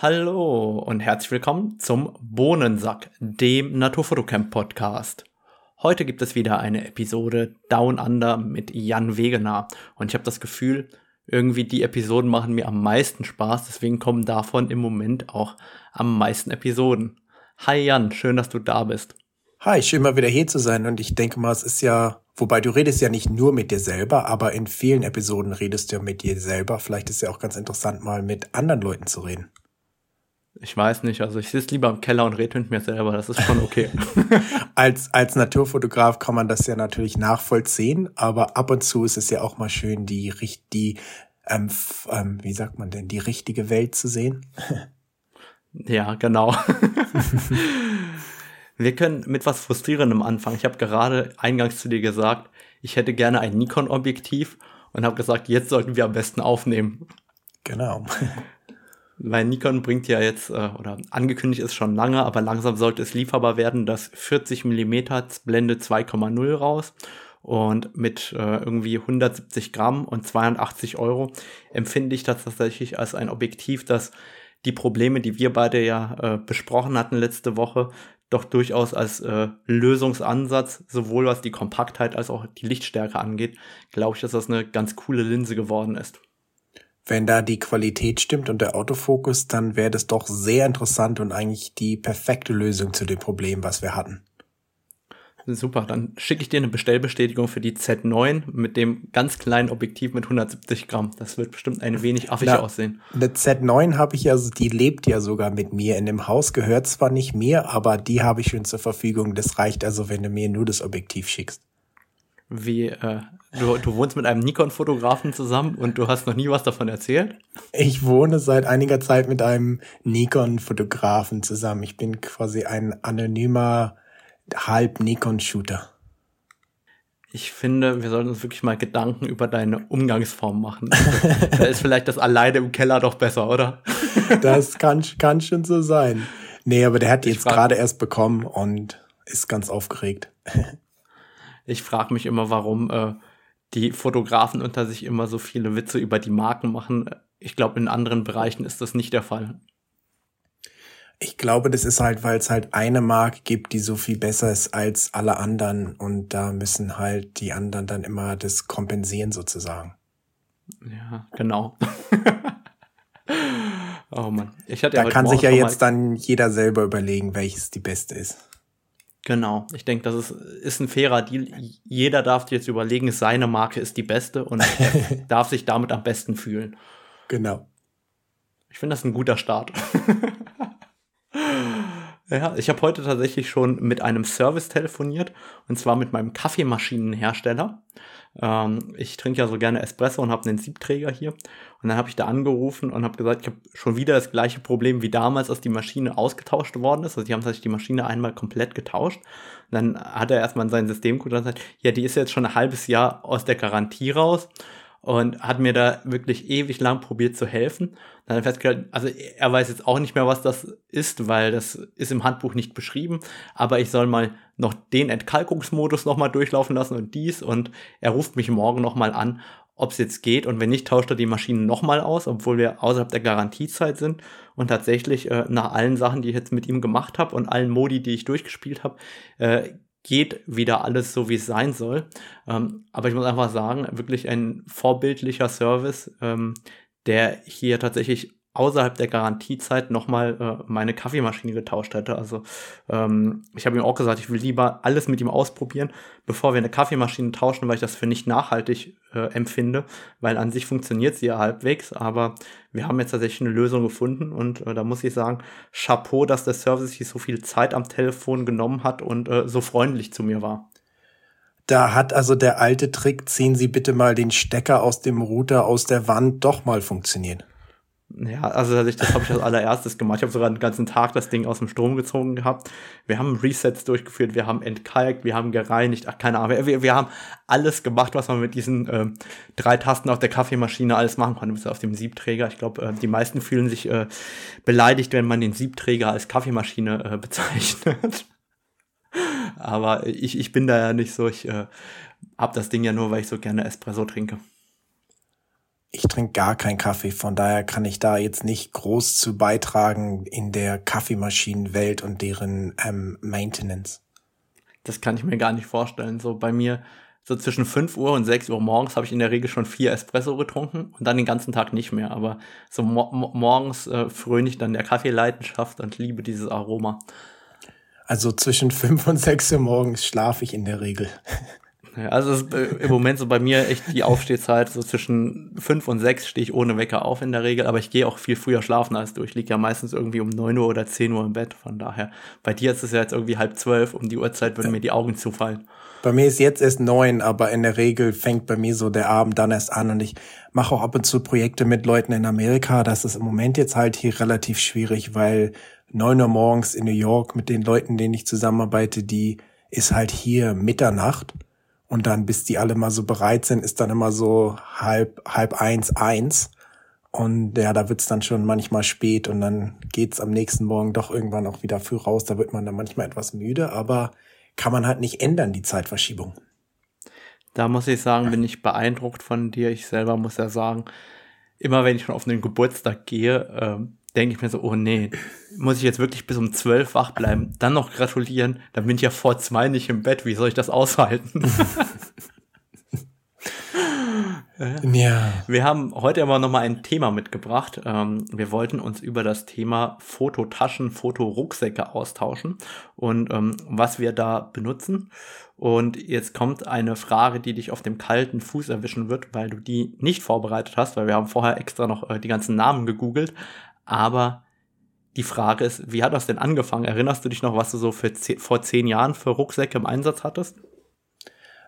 Hallo und herzlich willkommen zum Bohnensack, dem Naturfotocamp Podcast. Heute gibt es wieder eine Episode Down Under mit Jan Wegener und ich habe das Gefühl, irgendwie die Episoden machen mir am meisten Spaß, deswegen kommen davon im Moment auch am meisten Episoden. Hi Jan, schön, dass du da bist. Hi, schön mal wieder hier zu sein und ich denke mal, es ist ja, wobei du redest ja nicht nur mit dir selber, aber in vielen Episoden redest du ja mit dir selber. Vielleicht ist ja auch ganz interessant, mal mit anderen Leuten zu reden. Ich weiß nicht, also ich sitze lieber im Keller und rede mit mir selber, das ist schon okay. als, als Naturfotograf kann man das ja natürlich nachvollziehen, aber ab und zu ist es ja auch mal schön, die, die ähm, ähm, wie sagt man denn, die richtige Welt zu sehen. ja, genau. Wir können mit was Frustrierendem anfangen. Ich habe gerade eingangs zu dir gesagt, ich hätte gerne ein Nikon-Objektiv und habe gesagt, jetzt sollten wir am besten aufnehmen. Genau. Weil Nikon bringt ja jetzt, äh, oder angekündigt ist schon lange, aber langsam sollte es lieferbar werden, das 40 mm Blende 2,0 raus. Und mit äh, irgendwie 170 Gramm und 82 Euro empfinde ich das tatsächlich als ein Objektiv, das die Probleme, die wir beide ja äh, besprochen hatten letzte Woche, doch durchaus als äh, Lösungsansatz, sowohl was die Kompaktheit als auch die Lichtstärke angeht, glaube ich, dass das eine ganz coole Linse geworden ist wenn da die Qualität stimmt und der Autofokus, dann wäre das doch sehr interessant und eigentlich die perfekte Lösung zu dem Problem, was wir hatten. Super, dann schicke ich dir eine Bestellbestätigung für die Z9 mit dem ganz kleinen Objektiv mit 170 Gramm. Das wird bestimmt ein wenig affig Na, aussehen. Eine Z9 habe ich ja, die lebt ja sogar mit mir in dem Haus, gehört zwar nicht mir, aber die habe ich schon zur Verfügung. Das reicht also, wenn du mir nur das Objektiv schickst. Wie, äh, Du, du wohnst mit einem Nikon-Fotografen zusammen und du hast noch nie was davon erzählt? Ich wohne seit einiger Zeit mit einem Nikon-Fotografen zusammen. Ich bin quasi ein anonymer Halb-Nikon-Shooter. Ich finde, wir sollten uns wirklich mal Gedanken über deine Umgangsform machen. da ist vielleicht das alleine im Keller doch besser, oder? das kann, kann schon so sein. Nee, aber der hat die jetzt gerade erst bekommen und ist ganz aufgeregt. ich frage mich immer, warum äh, die Fotografen unter sich immer so viele Witze über die Marken machen. Ich glaube, in anderen Bereichen ist das nicht der Fall. Ich glaube, das ist halt, weil es halt eine Marke gibt, die so viel besser ist als alle anderen und da müssen halt die anderen dann immer das kompensieren sozusagen. Ja, genau. oh Mann. Ich hatte da ja kann sich ja jetzt dann jeder selber überlegen, welches die beste ist. Genau, ich denke, das ist, ist ein fairer Deal. Jeder darf jetzt überlegen, seine Marke ist die beste und darf sich damit am besten fühlen. Genau. Ich finde das ein guter Start. ja, ich habe heute tatsächlich schon mit einem Service telefoniert und zwar mit meinem Kaffeemaschinenhersteller. Ähm, ich trinke ja so gerne Espresso und habe einen Siebträger hier. Und dann habe ich da angerufen und habe gesagt, ich habe schon wieder das gleiche Problem wie damals, als die Maschine ausgetauscht worden ist. Also die haben tatsächlich die Maschine einmal komplett getauscht. Und dann hat er erstmal in sein System geguckt und gesagt, ja, die ist jetzt schon ein halbes Jahr aus der Garantie raus und hat mir da wirklich ewig lang probiert zu helfen. Dann hat er festgestellt, also er weiß jetzt auch nicht mehr, was das ist, weil das ist im Handbuch nicht beschrieben, aber ich soll mal noch den Entkalkungsmodus nochmal durchlaufen lassen und dies und er ruft mich morgen nochmal an, ob es jetzt geht und wenn nicht, tauscht er die Maschine nochmal aus, obwohl wir außerhalb der Garantiezeit sind und tatsächlich äh, nach allen Sachen, die ich jetzt mit ihm gemacht habe und allen Modi, die ich durchgespielt habe, äh, geht wieder alles so, wie es sein soll. Ähm, aber ich muss einfach sagen, wirklich ein vorbildlicher Service, ähm, der hier tatsächlich außerhalb der Garantiezeit nochmal äh, meine Kaffeemaschine getauscht hätte. Also ähm, ich habe ihm auch gesagt, ich will lieber alles mit ihm ausprobieren, bevor wir eine Kaffeemaschine tauschen, weil ich das für nicht nachhaltig äh, empfinde, weil an sich funktioniert sie ja halbwegs, aber wir haben jetzt tatsächlich eine Lösung gefunden und äh, da muss ich sagen, Chapeau, dass der Service sich so viel Zeit am Telefon genommen hat und äh, so freundlich zu mir war. Da hat also der alte Trick, ziehen Sie bitte mal den Stecker aus dem Router aus der Wand, doch mal funktioniert. Ja, also das habe ich als allererstes gemacht. Ich habe sogar den ganzen Tag das Ding aus dem Strom gezogen gehabt. Wir haben Resets durchgeführt, wir haben entkalkt, wir haben gereinigt, ach keine Ahnung. Wir, wir haben alles gemacht, was man mit diesen äh, drei Tasten auf der Kaffeemaschine alles machen konnte, bis auf dem Siebträger. Ich glaube, äh, die meisten fühlen sich äh, beleidigt, wenn man den Siebträger als Kaffeemaschine äh, bezeichnet. Aber ich, ich bin da ja nicht so. Ich äh, hab das Ding ja nur, weil ich so gerne Espresso trinke. Ich trinke gar keinen Kaffee, von daher kann ich da jetzt nicht groß zu beitragen in der Kaffeemaschinenwelt und deren ähm, Maintenance. Das kann ich mir gar nicht vorstellen. So bei mir, so zwischen 5 Uhr und 6 Uhr morgens habe ich in der Regel schon vier Espresso getrunken und dann den ganzen Tag nicht mehr. Aber so mo morgens äh, fröne ich dann der Kaffeeleidenschaft und liebe dieses Aroma. Also zwischen 5 und 6 Uhr morgens schlafe ich in der Regel. Also ist, äh, im Moment so bei mir echt die Aufstehzeit, so zwischen fünf und sechs stehe ich ohne Wecker auf in der Regel, aber ich gehe auch viel früher schlafen als du. Ich liege ja meistens irgendwie um neun Uhr oder zehn Uhr im Bett, von daher. Bei dir ist es ja jetzt irgendwie halb zwölf, um die Uhrzeit würden ja. mir die Augen zufallen. Bei mir ist jetzt erst neun, aber in der Regel fängt bei mir so der Abend dann erst an und ich mache auch ab und zu Projekte mit Leuten in Amerika. Das ist im Moment jetzt halt hier relativ schwierig, weil neun Uhr morgens in New York mit den Leuten, denen ich zusammenarbeite, die ist halt hier Mitternacht. Und dann, bis die alle mal so bereit sind, ist dann immer so halb, halb eins, eins. Und ja, da wird's dann schon manchmal spät und dann geht's am nächsten Morgen doch irgendwann auch wieder früh raus. Da wird man dann manchmal etwas müde, aber kann man halt nicht ändern, die Zeitverschiebung. Da muss ich sagen, bin ich beeindruckt von dir. Ich selber muss ja sagen, immer wenn ich schon auf einen Geburtstag gehe, ähm, denke ich mir so, oh nee, muss ich jetzt wirklich bis um zwölf wach bleiben, dann noch gratulieren, dann bin ich ja vor zwei nicht im Bett, wie soll ich das aushalten? ja. Wir haben heute aber noch mal ein Thema mitgebracht. Ähm, wir wollten uns über das Thema Fototaschen, Fotorucksäcke austauschen und ähm, was wir da benutzen. Und jetzt kommt eine Frage, die dich auf dem kalten Fuß erwischen wird, weil du die nicht vorbereitet hast, weil wir haben vorher extra noch äh, die ganzen Namen gegoogelt. Aber die Frage ist, wie hat das denn angefangen? Erinnerst du dich noch, was du so für vor zehn Jahren für Rucksäcke im Einsatz hattest?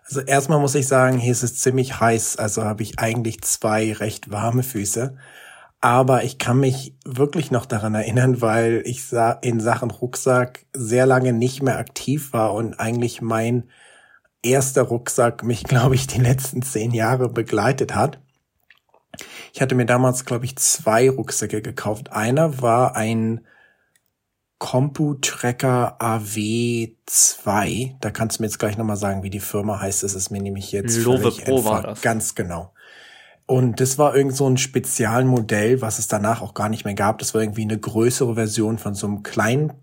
Also erstmal muss ich sagen, hier ist es ziemlich heiß, also habe ich eigentlich zwei recht warme Füße. Aber ich kann mich wirklich noch daran erinnern, weil ich in Sachen Rucksack sehr lange nicht mehr aktiv war und eigentlich mein erster Rucksack mich, glaube ich, die letzten zehn Jahre begleitet hat. Ich hatte mir damals, glaube ich, zwei Rucksäcke gekauft. Einer war ein CompuTracker AW2. Da kannst du mir jetzt gleich nochmal sagen, wie die Firma heißt. Das ist mir nämlich jetzt Love Pro war das. Ganz genau. Und das war irgend so ein Spezialmodell, was es danach auch gar nicht mehr gab. Das war irgendwie eine größere Version von so einem kleinen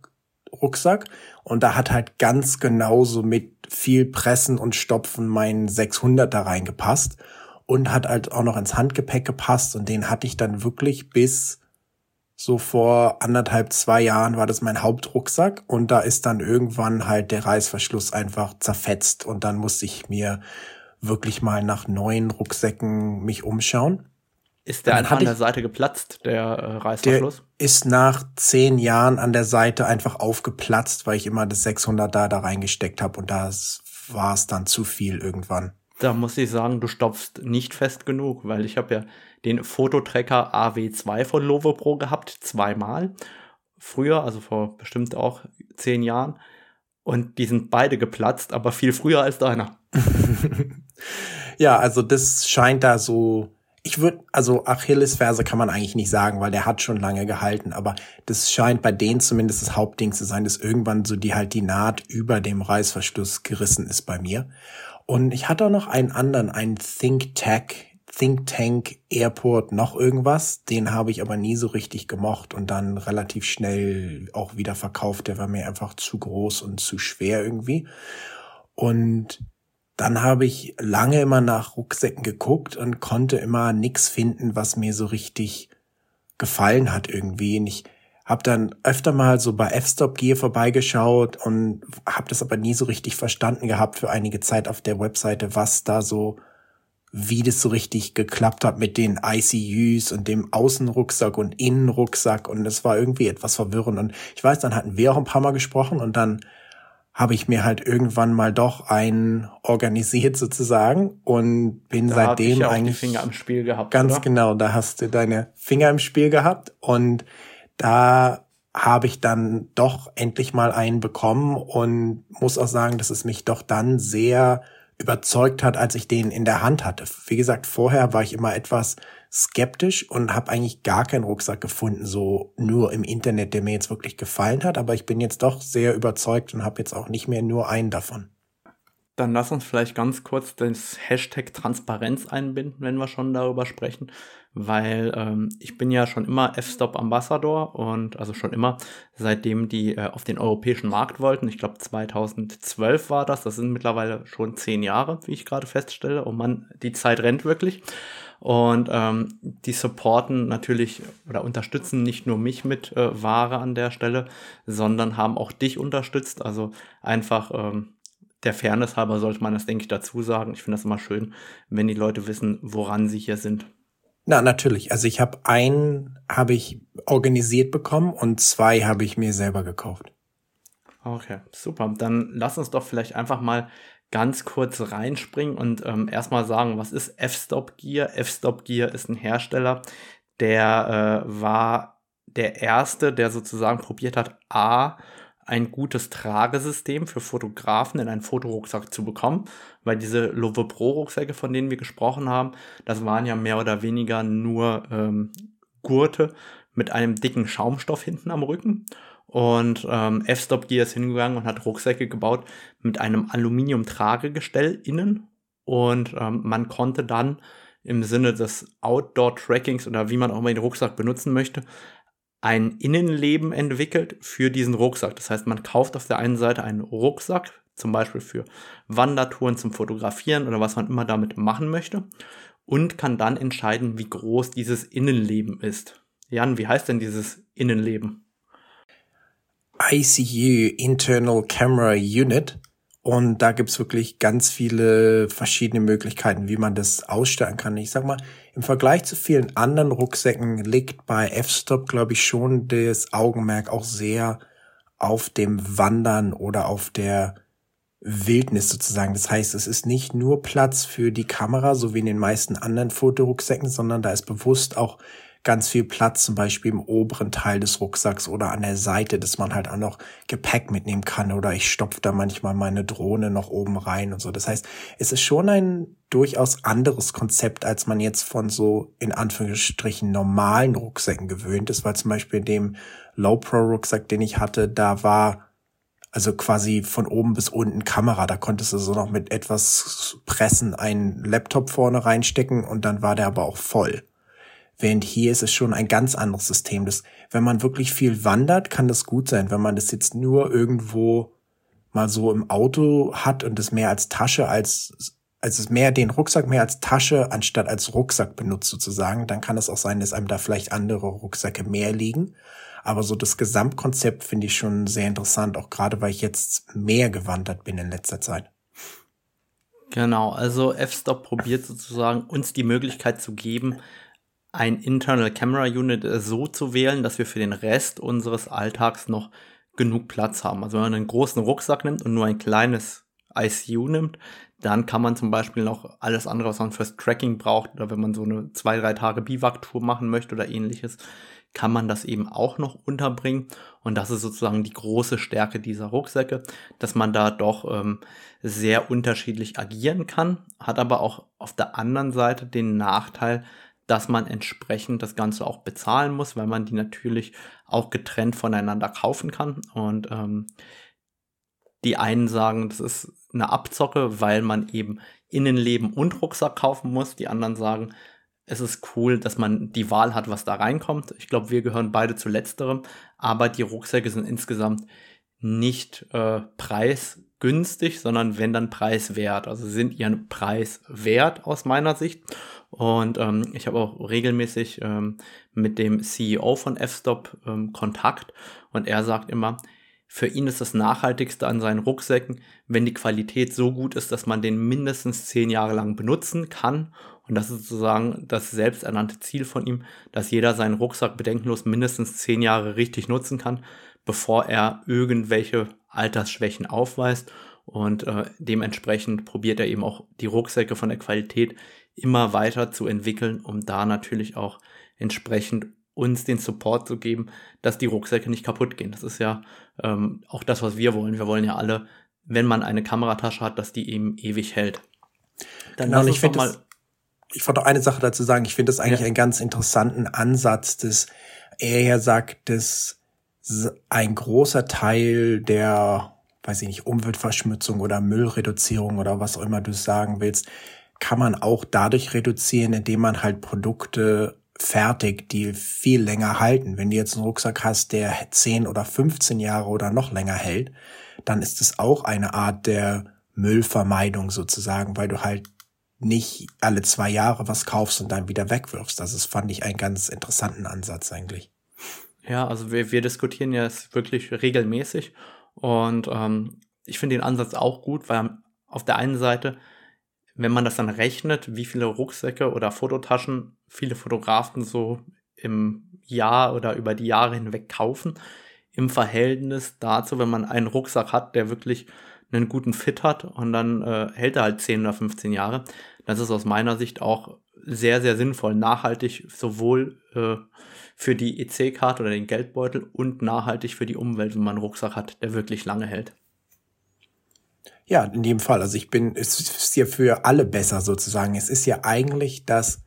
Rucksack. Und da hat halt ganz genauso mit viel Pressen und Stopfen mein 600 da reingepasst und hat halt auch noch ins Handgepäck gepasst und den hatte ich dann wirklich bis so vor anderthalb, zwei Jahren war das mein Hauptrucksack und da ist dann irgendwann halt der Reißverschluss einfach zerfetzt und dann musste ich mir wirklich mal nach neuen Rucksäcken mich umschauen. Ist der an der Seite geplatzt, der äh, Reißverschluss? Der ist nach zehn Jahren an der Seite einfach aufgeplatzt, weil ich immer das 600 da da reingesteckt habe und da war es dann zu viel irgendwann da muss ich sagen, du stopfst nicht fest genug, weil ich habe ja den Fototracker AW2 von Lovopro gehabt, zweimal. Früher, also vor bestimmt auch zehn Jahren. Und die sind beide geplatzt, aber viel früher als deiner. ja, also das scheint da so. Ich würde, also Achillesferse kann man eigentlich nicht sagen, weil der hat schon lange gehalten, aber das scheint bei denen zumindest das Hauptding zu sein, dass irgendwann so die halt die Naht über dem Reißverschluss gerissen ist bei mir. Und ich hatte auch noch einen anderen, einen Think Tech, Think Tank Airport, noch irgendwas. Den habe ich aber nie so richtig gemocht und dann relativ schnell auch wieder verkauft. Der war mir einfach zu groß und zu schwer irgendwie. Und dann habe ich lange immer nach Rucksäcken geguckt und konnte immer nix finden, was mir so richtig gefallen hat irgendwie. Und ich hab dann öfter mal so bei F-Stop Gear vorbeigeschaut und hab das aber nie so richtig verstanden gehabt für einige Zeit auf der Webseite, was da so, wie das so richtig geklappt hat mit den ICUs und dem Außenrucksack und Innenrucksack und das war irgendwie etwas verwirrend und ich weiß, dann hatten wir auch ein paar Mal gesprochen und dann habe ich mir halt irgendwann mal doch einen organisiert sozusagen und bin da seitdem ich eigentlich die Finger im Spiel gehabt. Ganz oder? genau, da hast du deine Finger im Spiel gehabt und da habe ich dann doch endlich mal einen bekommen und muss auch sagen, dass es mich doch dann sehr überzeugt hat, als ich den in der Hand hatte. Wie gesagt, vorher war ich immer etwas skeptisch und habe eigentlich gar keinen Rucksack gefunden, so nur im Internet, der mir jetzt wirklich gefallen hat. Aber ich bin jetzt doch sehr überzeugt und habe jetzt auch nicht mehr nur einen davon. Dann lass uns vielleicht ganz kurz das Hashtag Transparenz einbinden, wenn wir schon darüber sprechen, weil ähm, ich bin ja schon immer F-Stop Ambassador und also schon immer, seitdem die äh, auf den europäischen Markt wollten. Ich glaube 2012 war das, das sind mittlerweile schon zehn Jahre, wie ich gerade feststelle. Oh man, die Zeit rennt wirklich. Und ähm, die supporten natürlich oder unterstützen nicht nur mich mit äh, Ware an der Stelle, sondern haben auch dich unterstützt. Also einfach ähm, der Fairness halber sollte man das, denke ich, dazu sagen. Ich finde das immer schön, wenn die Leute wissen, woran sie hier sind. Na, natürlich. Also ich habe einen habe ich organisiert bekommen und zwei habe ich mir selber gekauft. Okay, super. Dann lass uns doch vielleicht einfach mal ganz kurz reinspringen und ähm, erstmal sagen, was ist F-Stop Gear? F-Stop Gear ist ein Hersteller, der äh, war der erste, der sozusagen probiert hat, A, ein gutes Tragesystem für Fotografen in einen Fotorucksack zu bekommen, weil diese Love Pro Rucksäcke, von denen wir gesprochen haben, das waren ja mehr oder weniger nur ähm, Gurte mit einem dicken Schaumstoff hinten am Rücken. Und ähm, F-Stop Gear ist hingegangen und hat Rucksäcke gebaut mit einem Aluminium-Tragegestell innen. Und ähm, man konnte dann im Sinne des Outdoor-Trackings oder wie man auch mal den Rucksack benutzen möchte, ein Innenleben entwickelt für diesen Rucksack. Das heißt, man kauft auf der einen Seite einen Rucksack, zum Beispiel für Wandertouren zum Fotografieren oder was man immer damit machen möchte und kann dann entscheiden, wie groß dieses Innenleben ist. Jan, wie heißt denn dieses Innenleben? ICU Internal Camera Unit und da gibt's wirklich ganz viele verschiedene Möglichkeiten, wie man das ausstellen kann. Ich sag mal, im Vergleich zu vielen anderen Rucksäcken liegt bei F-Stop, glaube ich, schon das Augenmerk auch sehr auf dem Wandern oder auf der Wildnis sozusagen. Das heißt, es ist nicht nur Platz für die Kamera, so wie in den meisten anderen Fotorucksäcken, sondern da ist bewusst auch ganz viel Platz, zum Beispiel im oberen Teil des Rucksacks oder an der Seite, dass man halt auch noch Gepäck mitnehmen kann oder ich stopfe da manchmal meine Drohne noch oben rein und so. Das heißt, es ist schon ein durchaus anderes Konzept, als man jetzt von so in Anführungsstrichen normalen Rucksäcken gewöhnt ist, weil zum Beispiel in dem Low Pro Rucksack, den ich hatte, da war also quasi von oben bis unten Kamera. Da konntest du so noch mit etwas Pressen einen Laptop vorne reinstecken und dann war der aber auch voll. Während hier ist es schon ein ganz anderes System. Das, wenn man wirklich viel wandert, kann das gut sein. Wenn man das jetzt nur irgendwo mal so im Auto hat und es mehr als Tasche als also es mehr den Rucksack mehr als Tasche anstatt als Rucksack benutzt sozusagen, dann kann es auch sein, dass einem da vielleicht andere Rucksäcke mehr liegen. Aber so das Gesamtkonzept finde ich schon sehr interessant, auch gerade weil ich jetzt mehr gewandert bin in letzter Zeit. Genau, also F-Stop probiert sozusagen uns die Möglichkeit zu geben, ein Internal Camera Unit so zu wählen, dass wir für den Rest unseres Alltags noch genug Platz haben. Also wenn man einen großen Rucksack nimmt und nur ein kleines ICU nimmt, dann kann man zum Beispiel noch alles andere, was man fürs Tracking braucht, oder wenn man so eine zwei, drei Tage Biwak-Tour machen möchte oder ähnliches, kann man das eben auch noch unterbringen. Und das ist sozusagen die große Stärke dieser Rucksäcke, dass man da doch ähm, sehr unterschiedlich agieren kann, hat aber auch auf der anderen Seite den Nachteil, dass man entsprechend das Ganze auch bezahlen muss, weil man die natürlich auch getrennt voneinander kaufen kann. Und ähm, die einen sagen, das ist eine Abzocke, weil man eben Innenleben und Rucksack kaufen muss. Die anderen sagen, es ist cool, dass man die Wahl hat, was da reinkommt. Ich glaube, wir gehören beide zu letzterem, aber die Rucksäcke sind insgesamt nicht äh, preisgünstig, sondern wenn dann preiswert. Also sind ihren Preis wert aus meiner Sicht. Und ähm, ich habe auch regelmäßig ähm, mit dem CEO von F-Stop ähm, Kontakt und er sagt immer, für ihn ist das Nachhaltigste an seinen Rucksäcken, wenn die Qualität so gut ist, dass man den mindestens zehn Jahre lang benutzen kann. Und das ist sozusagen das selbsternannte Ziel von ihm, dass jeder seinen Rucksack bedenkenlos mindestens zehn Jahre richtig nutzen kann, bevor er irgendwelche Altersschwächen aufweist. Und äh, dementsprechend probiert er eben auch die Rucksäcke von der Qualität immer weiter zu entwickeln, um da natürlich auch entsprechend uns den Support zu geben, dass die Rucksäcke nicht kaputt gehen. Das ist ja ähm, auch das, was wir wollen. Wir wollen ja alle, wenn man eine Kameratasche hat, dass die eben ewig hält. Dann genau, ich finde ich wollte noch eine Sache dazu sagen. Ich finde das eigentlich ja. einen ganz interessanten Ansatz, dass er ja sagt, dass ein großer Teil der weiß ich nicht, Umweltverschmutzung oder Müllreduzierung oder was auch immer du sagen willst, kann man auch dadurch reduzieren, indem man halt Produkte fertig, die viel länger halten. Wenn du jetzt einen Rucksack hast, der 10 oder 15 Jahre oder noch länger hält, dann ist es auch eine Art der Müllvermeidung sozusagen, weil du halt nicht alle zwei Jahre was kaufst und dann wieder wegwirfst. Das ist, fand ich einen ganz interessanten Ansatz eigentlich. Ja, also wir, wir diskutieren ja wirklich regelmäßig und ähm, ich finde den Ansatz auch gut, weil auf der einen Seite, wenn man das dann rechnet, wie viele Rucksäcke oder Fototaschen viele Fotografen so im Jahr oder über die Jahre hinweg kaufen, im Verhältnis dazu, wenn man einen Rucksack hat, der wirklich einen guten Fit hat und dann äh, hält er halt 10 oder 15 Jahre. Das ist aus meiner Sicht auch sehr, sehr sinnvoll, nachhaltig sowohl äh, für die EC-Karte oder den Geldbeutel und nachhaltig für die Umwelt, wenn man einen Rucksack hat, der wirklich lange hält. Ja, in dem Fall. Also ich bin, es ist ja für alle besser sozusagen. Es ist ja eigentlich das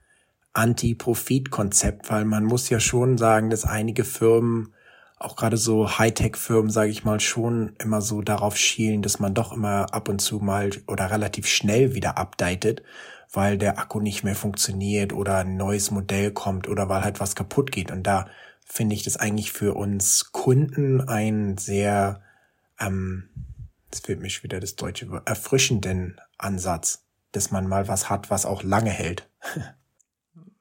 Anti-Profit-Konzept, weil man muss ja schon sagen, dass einige Firmen auch gerade so Hightech-Firmen, sage ich mal, schon immer so darauf schielen, dass man doch immer ab und zu mal oder relativ schnell wieder updatet, weil der Akku nicht mehr funktioniert oder ein neues Modell kommt oder weil halt was kaputt geht. Und da finde ich das eigentlich für uns Kunden ein sehr, ähm, es fehlt mir wieder das deutsche Wort, erfrischenden Ansatz, dass man mal was hat, was auch lange hält.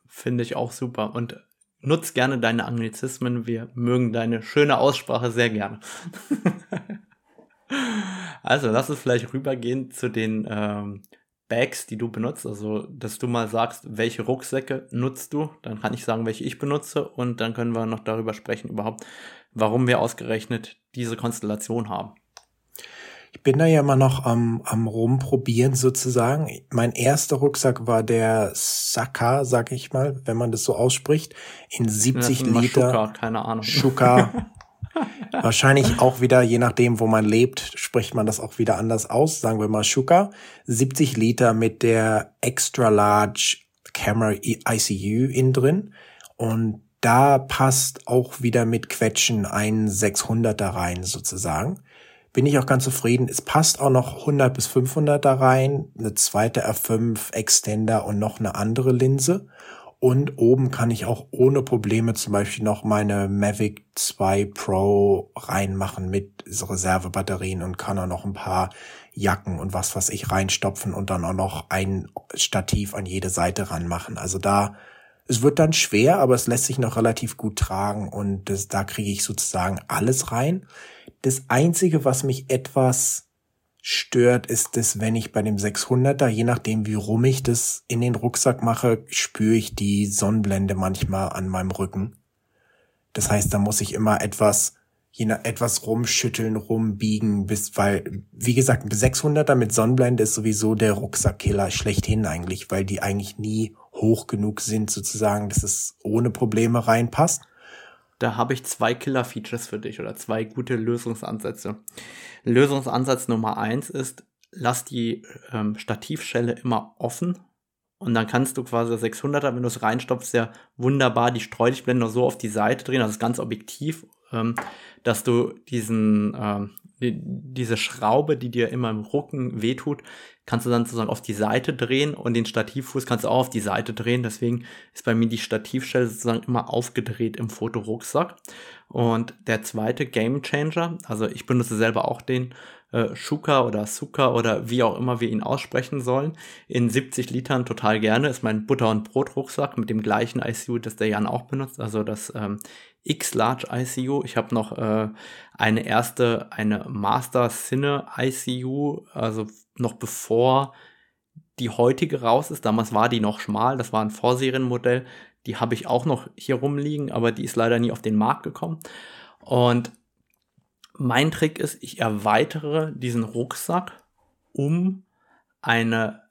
Finde ich auch super. Und nutz gerne deine Anglizismen. Wir mögen deine schöne Aussprache sehr gerne. also lass uns vielleicht rübergehen zu den ähm, Bags, die du benutzt. Also, dass du mal sagst, welche Rucksäcke nutzt du. Dann kann ich sagen, welche ich benutze. Und dann können wir noch darüber sprechen, überhaupt, warum wir ausgerechnet diese Konstellation haben. Ich bin da ja immer noch am, am rumprobieren sozusagen. Mein erster Rucksack war der Saka, sag ich mal, wenn man das so ausspricht, in 70 Liter. Schuka, keine Ahnung. Schuka. Wahrscheinlich auch wieder, je nachdem, wo man lebt, spricht man das auch wieder anders aus. Sagen wir mal Schuka. 70 Liter mit der Extra Large Camera ICU innen drin. Und da passt auch wieder mit Quetschen ein 600er rein sozusagen bin ich auch ganz zufrieden. Es passt auch noch 100 bis 500 da rein, eine zweite R5 Extender und noch eine andere Linse. Und oben kann ich auch ohne Probleme zum Beispiel noch meine Mavic 2 Pro reinmachen mit Reservebatterien und kann auch noch ein paar Jacken und was was ich reinstopfen und dann auch noch ein Stativ an jede Seite ranmachen. Also da, es wird dann schwer, aber es lässt sich noch relativ gut tragen und das, da kriege ich sozusagen alles rein. Das Einzige, was mich etwas stört, ist dass wenn ich bei dem 600er, je nachdem wie rum ich das in den Rucksack mache, spüre ich die Sonnenblende manchmal an meinem Rücken. Das heißt, da muss ich immer etwas, je nach, etwas rumschütteln, rumbiegen, bis, weil, wie gesagt, ein 600er mit Sonnenblende ist sowieso der Rucksackkiller schlechthin eigentlich, weil die eigentlich nie hoch genug sind sozusagen, dass es ohne Probleme reinpasst da habe ich zwei Killer-Features für dich oder zwei gute Lösungsansätze. Lösungsansatz Nummer eins ist, lass die ähm, Stativschelle immer offen und dann kannst du quasi 600er, wenn du es reinstopfst, ja wunderbar die Streulichtblende so auf die Seite drehen, also ganz objektiv, ähm, dass du diesen, ähm, die, diese Schraube, die dir immer im Rücken wehtut, kannst du dann sozusagen auf die Seite drehen und den Stativfuß kannst du auch auf die Seite drehen. Deswegen ist bei mir die Stativstelle sozusagen immer aufgedreht im Fotorucksack. Und der zweite Game Changer, also ich benutze selber auch den äh, Shuka oder Suka oder wie auch immer wir ihn aussprechen sollen, in 70 Litern total gerne, ist mein Butter- und Brot-Rucksack mit dem gleichen ICU, das der Jan auch benutzt, also das ähm, X-Large ICU. Ich habe noch äh, eine erste, eine Master Cine ICU, also noch bevor die heutige raus ist. Damals war die noch schmal, das war ein Vorserienmodell. Die habe ich auch noch hier rumliegen, aber die ist leider nie auf den Markt gekommen. Und mein Trick ist, ich erweitere diesen Rucksack um eine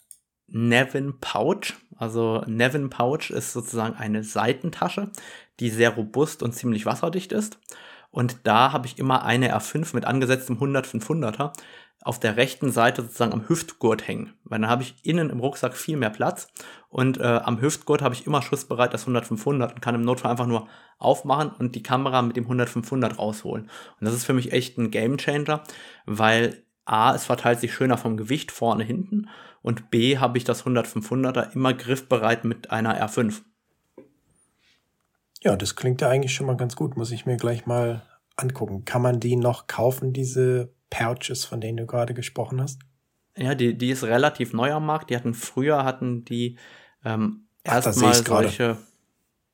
Nevin Pouch. Also Nevin Pouch ist sozusagen eine Seitentasche, die sehr robust und ziemlich wasserdicht ist. Und da habe ich immer eine R5 mit angesetztem 100-500er auf der rechten Seite sozusagen am Hüftgurt hängen, weil dann habe ich innen im Rucksack viel mehr Platz und äh, am Hüftgurt habe ich immer schussbereit das 100-500 und kann im Notfall einfach nur aufmachen und die Kamera mit dem 100-500 rausholen. Und das ist für mich echt ein Gamechanger, weil A, es verteilt sich schöner vom Gewicht vorne hinten und B, habe ich das 100-500er immer griffbereit mit einer R5. Ja, das klingt ja eigentlich schon mal ganz gut. Muss ich mir gleich mal angucken. Kann man die noch kaufen, diese Pouches, von denen du gerade gesprochen hast? Ja, die, die ist relativ neu am Markt. Die hatten früher hatten die ähm, erstmal solche.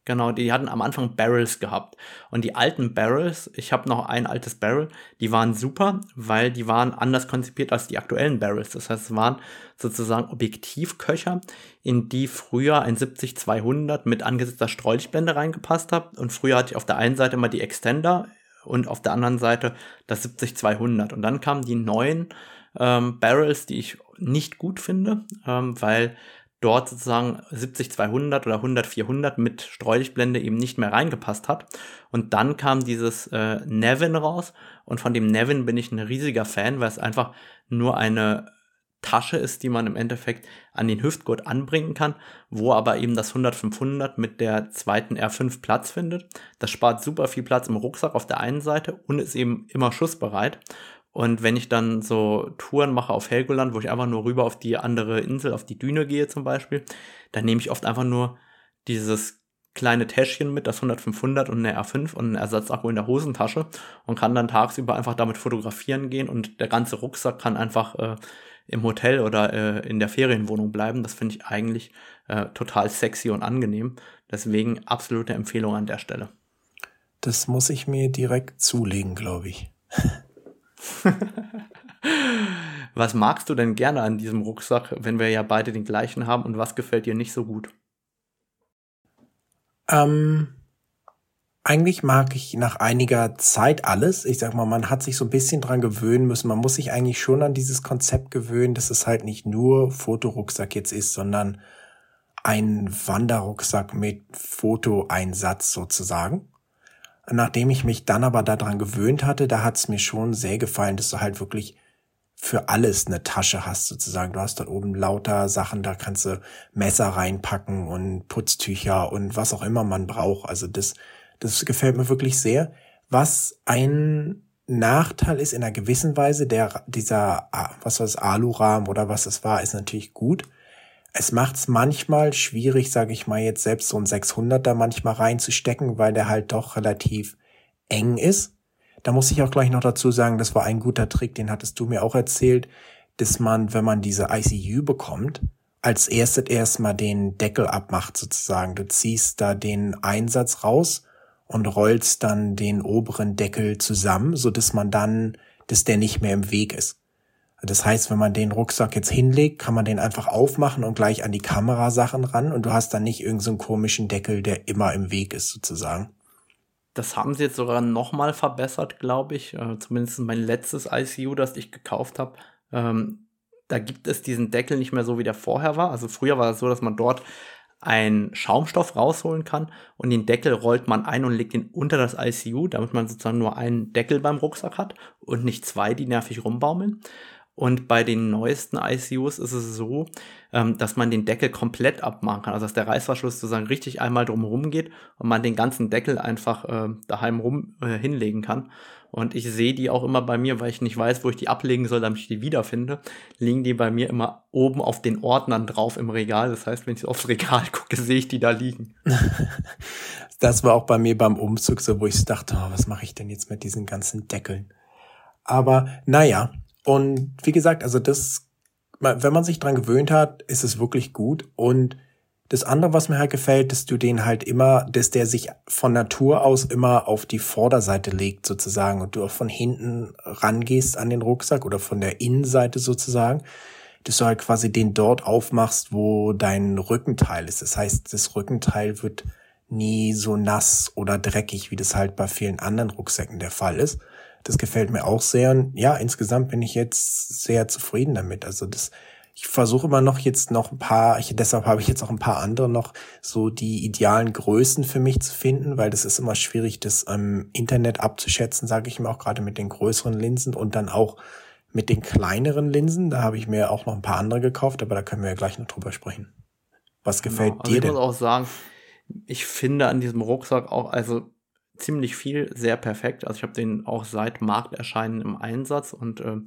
Genau, die hatten am Anfang Barrels gehabt. Und die alten Barrels, ich habe noch ein altes Barrel, die waren super, weil die waren anders konzipiert als die aktuellen Barrels. Das heißt, es waren sozusagen Objektivköcher, in die früher ein 70-200 mit angesetzter Streulichtblende reingepasst hat. Und früher hatte ich auf der einen Seite immer die Extender und auf der anderen Seite das 70-200. Und dann kamen die neuen ähm, Barrels, die ich nicht gut finde, ähm, weil dort sozusagen 70-200 oder 100-400 mit Streulichtblende eben nicht mehr reingepasst hat. Und dann kam dieses äh, Nevin raus und von dem Nevin bin ich ein riesiger Fan, weil es einfach nur eine Tasche ist, die man im Endeffekt an den Hüftgurt anbringen kann, wo aber eben das 100-500 mit der zweiten R5 Platz findet. Das spart super viel Platz im Rucksack auf der einen Seite und ist eben immer schussbereit. Und wenn ich dann so Touren mache auf Helgoland, wo ich einfach nur rüber auf die andere Insel, auf die Düne gehe zum Beispiel, dann nehme ich oft einfach nur dieses kleine Täschchen mit, das 100-500 und eine R5 und einen Ersatzakku in der Hosentasche und kann dann tagsüber einfach damit fotografieren gehen und der ganze Rucksack kann einfach äh, im Hotel oder äh, in der Ferienwohnung bleiben. Das finde ich eigentlich äh, total sexy und angenehm. Deswegen absolute Empfehlung an der Stelle. Das muss ich mir direkt zulegen, glaube ich. was magst du denn gerne an diesem Rucksack, wenn wir ja beide den gleichen haben und was gefällt dir nicht so gut? Ähm, eigentlich mag ich nach einiger Zeit alles. Ich sag mal, man hat sich so ein bisschen dran gewöhnen müssen. Man muss sich eigentlich schon an dieses Konzept gewöhnen, dass es halt nicht nur Fotorucksack jetzt ist, sondern ein Wanderrucksack mit Fotoeinsatz sozusagen. Nachdem ich mich dann aber daran gewöhnt hatte, da hat es mir schon sehr gefallen, dass du halt wirklich für alles eine Tasche hast sozusagen. Du hast dort oben lauter Sachen, da kannst du Messer reinpacken und Putztücher und was auch immer man braucht. Also das, das gefällt mir wirklich sehr. Was ein Nachteil ist in einer gewissen Weise, der, dieser, ah, was war Alurahmen oder was es war, ist natürlich gut. Es macht es manchmal schwierig, sage ich mal jetzt selbst so ein 600er manchmal reinzustecken, weil der halt doch relativ eng ist. Da muss ich auch gleich noch dazu sagen, das war ein guter Trick, den hattest du mir auch erzählt, dass man, wenn man diese ICU bekommt, als erstes erstmal den Deckel abmacht sozusagen. Du ziehst da den Einsatz raus und rollst dann den oberen Deckel zusammen, so dass man dann, dass der nicht mehr im Weg ist. Das heißt, wenn man den Rucksack jetzt hinlegt, kann man den einfach aufmachen und gleich an die Kamerasachen ran und du hast dann nicht irgendeinen so komischen Deckel, der immer im Weg ist sozusagen. Das haben sie jetzt sogar nochmal verbessert, glaube ich. Äh, zumindest mein letztes ICU, das ich gekauft habe. Ähm, da gibt es diesen Deckel nicht mehr so, wie der vorher war. Also früher war es so, dass man dort einen Schaumstoff rausholen kann und den Deckel rollt man ein und legt ihn unter das ICU, damit man sozusagen nur einen Deckel beim Rucksack hat und nicht zwei, die nervig rumbaumeln. Und bei den neuesten ICUs ist es so, ähm, dass man den Deckel komplett abmachen kann. Also dass der Reißverschluss sozusagen richtig einmal drumherum geht und man den ganzen Deckel einfach äh, daheim rum äh, hinlegen kann. Und ich sehe die auch immer bei mir, weil ich nicht weiß, wo ich die ablegen soll, damit ich die wiederfinde, liegen die bei mir immer oben auf den Ordnern drauf im Regal. Das heißt, wenn ich aufs Regal gucke, sehe ich die da liegen. das war auch bei mir beim Umzug so, wo ich dachte, oh, was mache ich denn jetzt mit diesen ganzen Deckeln? Aber naja, und wie gesagt, also das, wenn man sich dran gewöhnt hat, ist es wirklich gut. Und das andere, was mir halt gefällt, dass du den halt immer, dass der sich von Natur aus immer auf die Vorderseite legt sozusagen und du auch von hinten rangehst an den Rucksack oder von der Innenseite sozusagen, dass du halt quasi den dort aufmachst, wo dein Rückenteil ist. Das heißt, das Rückenteil wird nie so nass oder dreckig, wie das halt bei vielen anderen Rucksäcken der Fall ist. Das gefällt mir auch sehr. Und ja, insgesamt bin ich jetzt sehr zufrieden damit. Also das, ich versuche immer noch jetzt noch ein paar, ich, deshalb habe ich jetzt auch ein paar andere noch so die idealen Größen für mich zu finden, weil das ist immer schwierig, das im Internet abzuschätzen, sage ich mir auch gerade mit den größeren Linsen und dann auch mit den kleineren Linsen. Da habe ich mir auch noch ein paar andere gekauft, aber da können wir ja gleich noch drüber sprechen. Was genau, gefällt genau. also dir denn? Ich muss auch sagen, ich finde an diesem Rucksack auch also ziemlich viel sehr perfekt. Also ich habe den auch seit Markterscheinen im Einsatz und äh,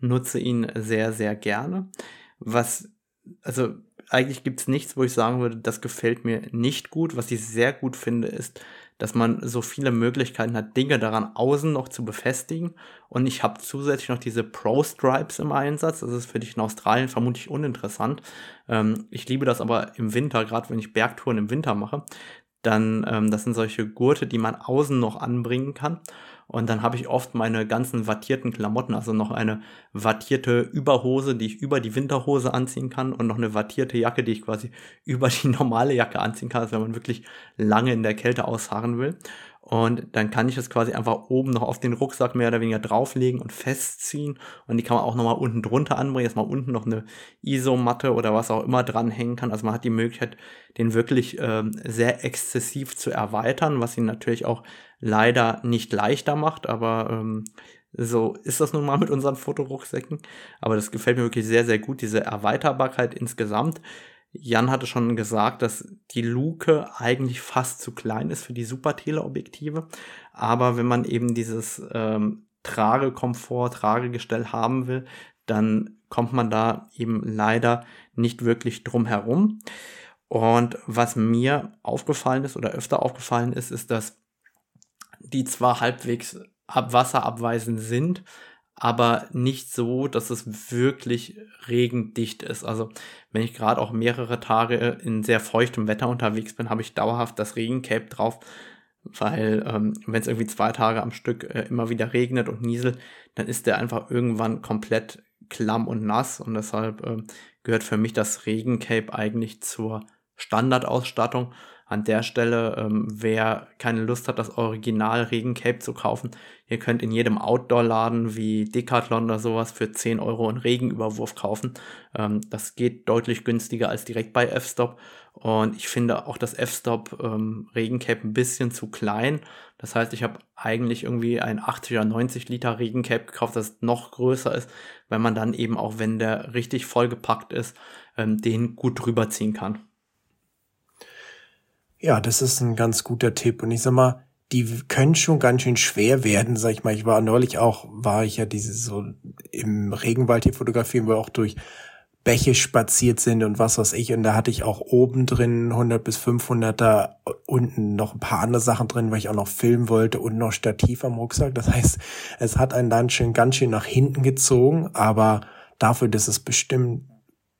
nutze ihn sehr, sehr gerne. Was, also eigentlich gibt es nichts, wo ich sagen würde, das gefällt mir nicht gut. Was ich sehr gut finde, ist, dass man so viele Möglichkeiten hat, Dinge daran außen noch zu befestigen. Und ich habe zusätzlich noch diese Pro Stripes im Einsatz. Das ist für dich in Australien vermutlich uninteressant. Ähm, ich liebe das aber im Winter, gerade wenn ich Bergtouren im Winter mache. Dann, ähm, das sind solche Gurte, die man außen noch anbringen kann. Und dann habe ich oft meine ganzen wattierten Klamotten, also noch eine wattierte Überhose, die ich über die Winterhose anziehen kann und noch eine wattierte Jacke, die ich quasi über die normale Jacke anziehen kann, also wenn man wirklich lange in der Kälte ausharren will. Und dann kann ich es quasi einfach oben noch auf den Rucksack mehr oder weniger drauflegen und festziehen. Und die kann man auch nochmal unten drunter anbringen, dass man unten noch eine Isomatte oder was auch immer dranhängen kann. Also man hat die Möglichkeit, den wirklich ähm, sehr exzessiv zu erweitern, was ihn natürlich auch leider nicht leichter macht. Aber ähm, so ist das nun mal mit unseren Fotorucksäcken. Aber das gefällt mir wirklich sehr, sehr gut, diese Erweiterbarkeit insgesamt. Jan hatte schon gesagt, dass die Luke eigentlich fast zu klein ist für die Super-Teleobjektive. Aber wenn man eben dieses ähm, Tragekomfort, Tragegestell haben will, dann kommt man da eben leider nicht wirklich drum herum. Und was mir aufgefallen ist oder öfter aufgefallen ist, ist, dass die zwar halbwegs ab Wasser sind, aber nicht so, dass es wirklich regendicht ist. Also wenn ich gerade auch mehrere Tage in sehr feuchtem Wetter unterwegs bin, habe ich dauerhaft das Regencape drauf, weil ähm, wenn es irgendwie zwei Tage am Stück äh, immer wieder regnet und nieselt, dann ist der einfach irgendwann komplett klamm und nass und deshalb äh, gehört für mich das Regencape eigentlich zur Standardausstattung an der Stelle, ähm, wer keine Lust hat, das Original Regencape zu kaufen, ihr könnt in jedem Outdoor-Laden wie Decathlon oder sowas für 10 Euro einen Regenüberwurf kaufen. Ähm, das geht deutlich günstiger als direkt bei F-Stop. Und ich finde auch das F-Stop ähm, Regencape ein bisschen zu klein. Das heißt, ich habe eigentlich irgendwie ein 80 oder 90 Liter Regencape gekauft, das noch größer ist, weil man dann eben auch, wenn der richtig vollgepackt ist, ähm, den gut drüber ziehen kann. Ja, das ist ein ganz guter Tipp. Und ich sag mal, die können schon ganz schön schwer werden, sag ich mal. Ich war neulich auch, war ich ja diese so im Regenwald hier fotografieren, wo wir auch durch Bäche spaziert sind und was weiß ich. Und da hatte ich auch oben drin 100 bis 500er, unten noch ein paar andere Sachen drin, weil ich auch noch filmen wollte und noch Stativ am Rucksack. Das heißt, es hat einen dann schon ganz schön nach hinten gezogen, aber dafür, dass es bestimmt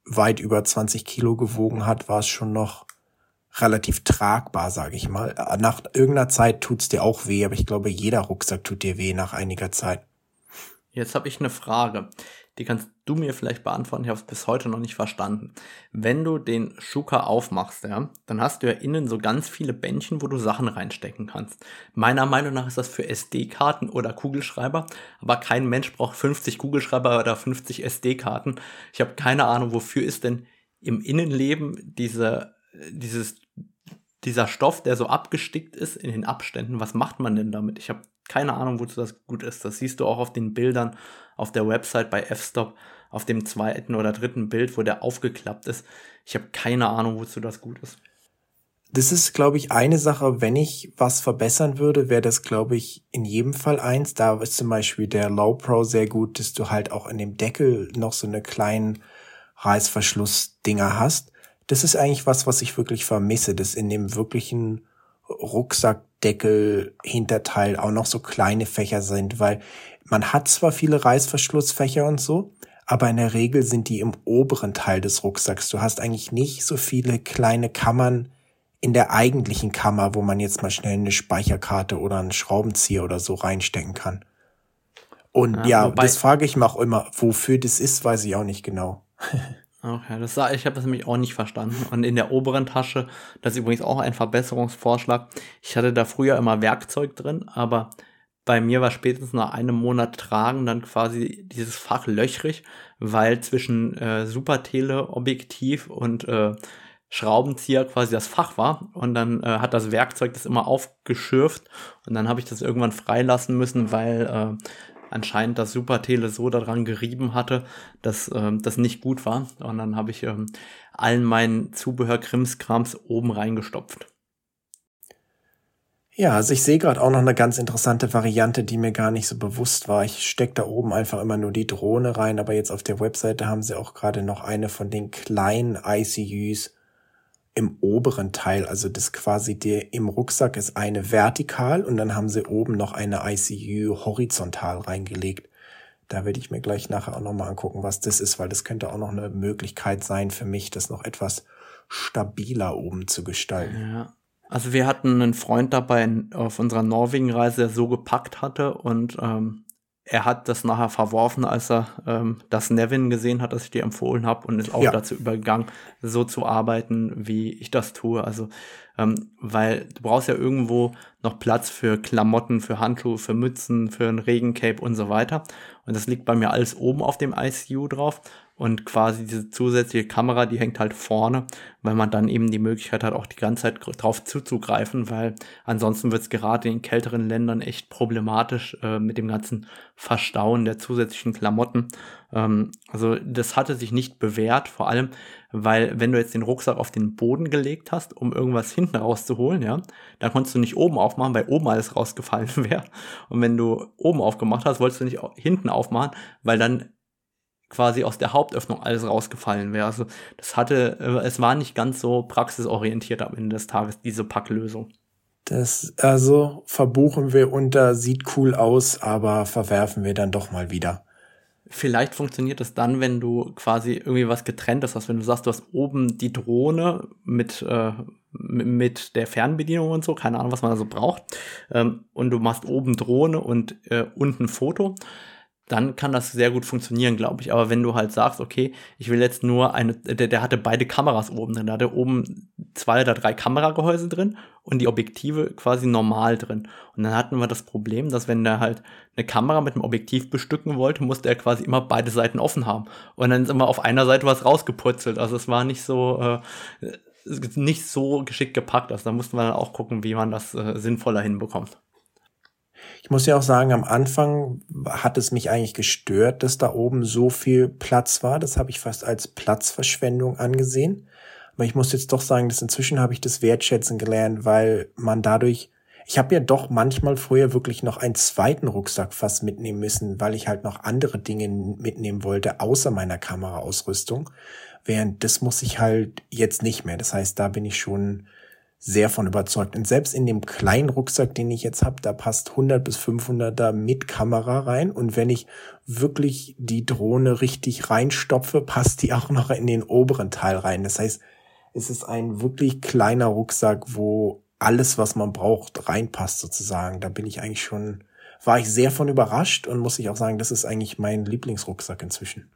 weit über 20 Kilo gewogen hat, war es schon noch relativ tragbar, sage ich mal. Nach irgendeiner Zeit tut's dir auch weh, aber ich glaube, jeder Rucksack tut dir weh nach einiger Zeit. Jetzt habe ich eine Frage. Die kannst du mir vielleicht beantworten. Ich habe es bis heute noch nicht verstanden. Wenn du den Schuka aufmachst, ja, dann hast du ja innen so ganz viele Bändchen, wo du Sachen reinstecken kannst. Meiner Meinung nach ist das für SD-Karten oder Kugelschreiber, aber kein Mensch braucht 50 Kugelschreiber oder 50 SD-Karten. Ich habe keine Ahnung, wofür ist denn im Innenleben diese dieses, dieser Stoff, der so abgestickt ist in den Abständen, was macht man denn damit? Ich habe keine Ahnung, wozu das gut ist. Das siehst du auch auf den Bildern auf der Website bei F-Stop, auf dem zweiten oder dritten Bild, wo der aufgeklappt ist. Ich habe keine Ahnung, wozu das gut ist. Das ist, glaube ich, eine Sache, wenn ich was verbessern würde, wäre das, glaube ich, in jedem Fall eins. Da ist zum Beispiel der Low Pro sehr gut, dass du halt auch in dem Deckel noch so eine kleinen Reißverschlussdinger hast das ist eigentlich was, was ich wirklich vermisse, dass in dem wirklichen Rucksackdeckel Hinterteil auch noch so kleine Fächer sind, weil man hat zwar viele Reißverschlussfächer und so, aber in der Regel sind die im oberen Teil des Rucksacks. Du hast eigentlich nicht so viele kleine Kammern in der eigentlichen Kammer, wo man jetzt mal schnell eine Speicherkarte oder einen Schraubenzieher oder so reinstecken kann. Und ja, ja das frage ich mich auch immer, wofür das ist, weiß ich auch nicht genau. Okay, das sah, ich habe das nämlich auch nicht verstanden. Und in der oberen Tasche, das ist übrigens auch ein Verbesserungsvorschlag. Ich hatte da früher immer Werkzeug drin, aber bei mir war spätestens nach einem Monat tragen dann quasi dieses Fach löchrig, weil zwischen äh, Super-Tele-Objektiv und äh, Schraubenzieher quasi das Fach war und dann äh, hat das Werkzeug das immer aufgeschürft und dann habe ich das irgendwann freilassen müssen, weil äh, anscheinend das Supertele so daran gerieben hatte, dass äh, das nicht gut war und dann habe ich ähm, allen meinen Zubehör Krimskrams oben reingestopft. Ja, also ich sehe gerade auch noch eine ganz interessante Variante, die mir gar nicht so bewusst war. Ich stecke da oben einfach immer nur die Drohne rein, aber jetzt auf der Webseite haben sie auch gerade noch eine von den kleinen ICUs im oberen Teil. Also das quasi der im Rucksack ist eine vertikal und dann haben sie oben noch eine ICU horizontal reingelegt. Da werde ich mir gleich nachher auch nochmal angucken, was das ist, weil das könnte auch noch eine Möglichkeit sein für mich, das noch etwas stabiler oben zu gestalten. Ja. Also wir hatten einen Freund dabei auf unserer Norwegen-Reise, der so gepackt hatte und ähm, er hat das nachher verworfen, als er ähm, das Nevin gesehen hat, das ich dir empfohlen habe und ist auch ja. dazu übergegangen, so zu arbeiten, wie ich das tue. Also, ähm, weil du brauchst ja irgendwo noch Platz für Klamotten, für Handschuhe, für Mützen, für ein Regencape und so weiter. Und das liegt bei mir alles oben auf dem ICU drauf und quasi diese zusätzliche Kamera, die hängt halt vorne, weil man dann eben die Möglichkeit hat, auch die ganze Zeit drauf zuzugreifen, weil ansonsten wird es gerade in kälteren Ländern echt problematisch äh, mit dem ganzen Verstauen der zusätzlichen Klamotten. Ähm, also das hatte sich nicht bewährt, vor allem, weil wenn du jetzt den Rucksack auf den Boden gelegt hast, um irgendwas hinten rauszuholen, ja, dann konntest du nicht oben aufmachen, weil oben alles rausgefallen wäre. Und wenn du oben aufgemacht hast, wolltest du nicht hinten aufmachen, weil dann quasi aus der Hauptöffnung alles rausgefallen wäre. Also das hatte, äh, es war nicht ganz so praxisorientiert am Ende des Tages, diese Packlösung. Das also verbuchen wir unter sieht cool aus, aber verwerfen wir dann doch mal wieder. Vielleicht funktioniert das dann, wenn du quasi irgendwie was getrenntes hast. Wenn du sagst, du hast oben die Drohne mit, äh, mit der Fernbedienung und so, keine Ahnung, was man da so braucht, ähm, und du machst oben Drohne und äh, unten Foto, dann kann das sehr gut funktionieren, glaube ich. Aber wenn du halt sagst, okay, ich will jetzt nur eine, der, der hatte beide Kameras oben drin, da hatte oben zwei oder drei Kameragehäuse drin und die Objektive quasi normal drin. Und dann hatten wir das Problem, dass wenn der halt eine Kamera mit einem Objektiv bestücken wollte, musste er quasi immer beide Seiten offen haben. Und dann ist immer auf einer Seite was rausgeputzelt. Also es war nicht so, äh, nicht so geschickt gepackt. Also da mussten wir dann auch gucken, wie man das äh, sinnvoller hinbekommt. Ich muss ja auch sagen, am Anfang hat es mich eigentlich gestört, dass da oben so viel Platz war. Das habe ich fast als Platzverschwendung angesehen. Aber ich muss jetzt doch sagen, dass inzwischen habe ich das wertschätzen gelernt, weil man dadurch, ich habe ja doch manchmal früher wirklich noch einen zweiten Rucksack fast mitnehmen müssen, weil ich halt noch andere Dinge mitnehmen wollte, außer meiner Kameraausrüstung. Während das muss ich halt jetzt nicht mehr. Das heißt, da bin ich schon sehr von überzeugt. Und selbst in dem kleinen Rucksack, den ich jetzt habe, da passt 100 bis 500er mit Kamera rein. Und wenn ich wirklich die Drohne richtig reinstopfe, passt die auch noch in den oberen Teil rein. Das heißt, es ist ein wirklich kleiner Rucksack, wo alles, was man braucht, reinpasst sozusagen. Da bin ich eigentlich schon, war ich sehr von überrascht und muss ich auch sagen, das ist eigentlich mein Lieblingsrucksack inzwischen.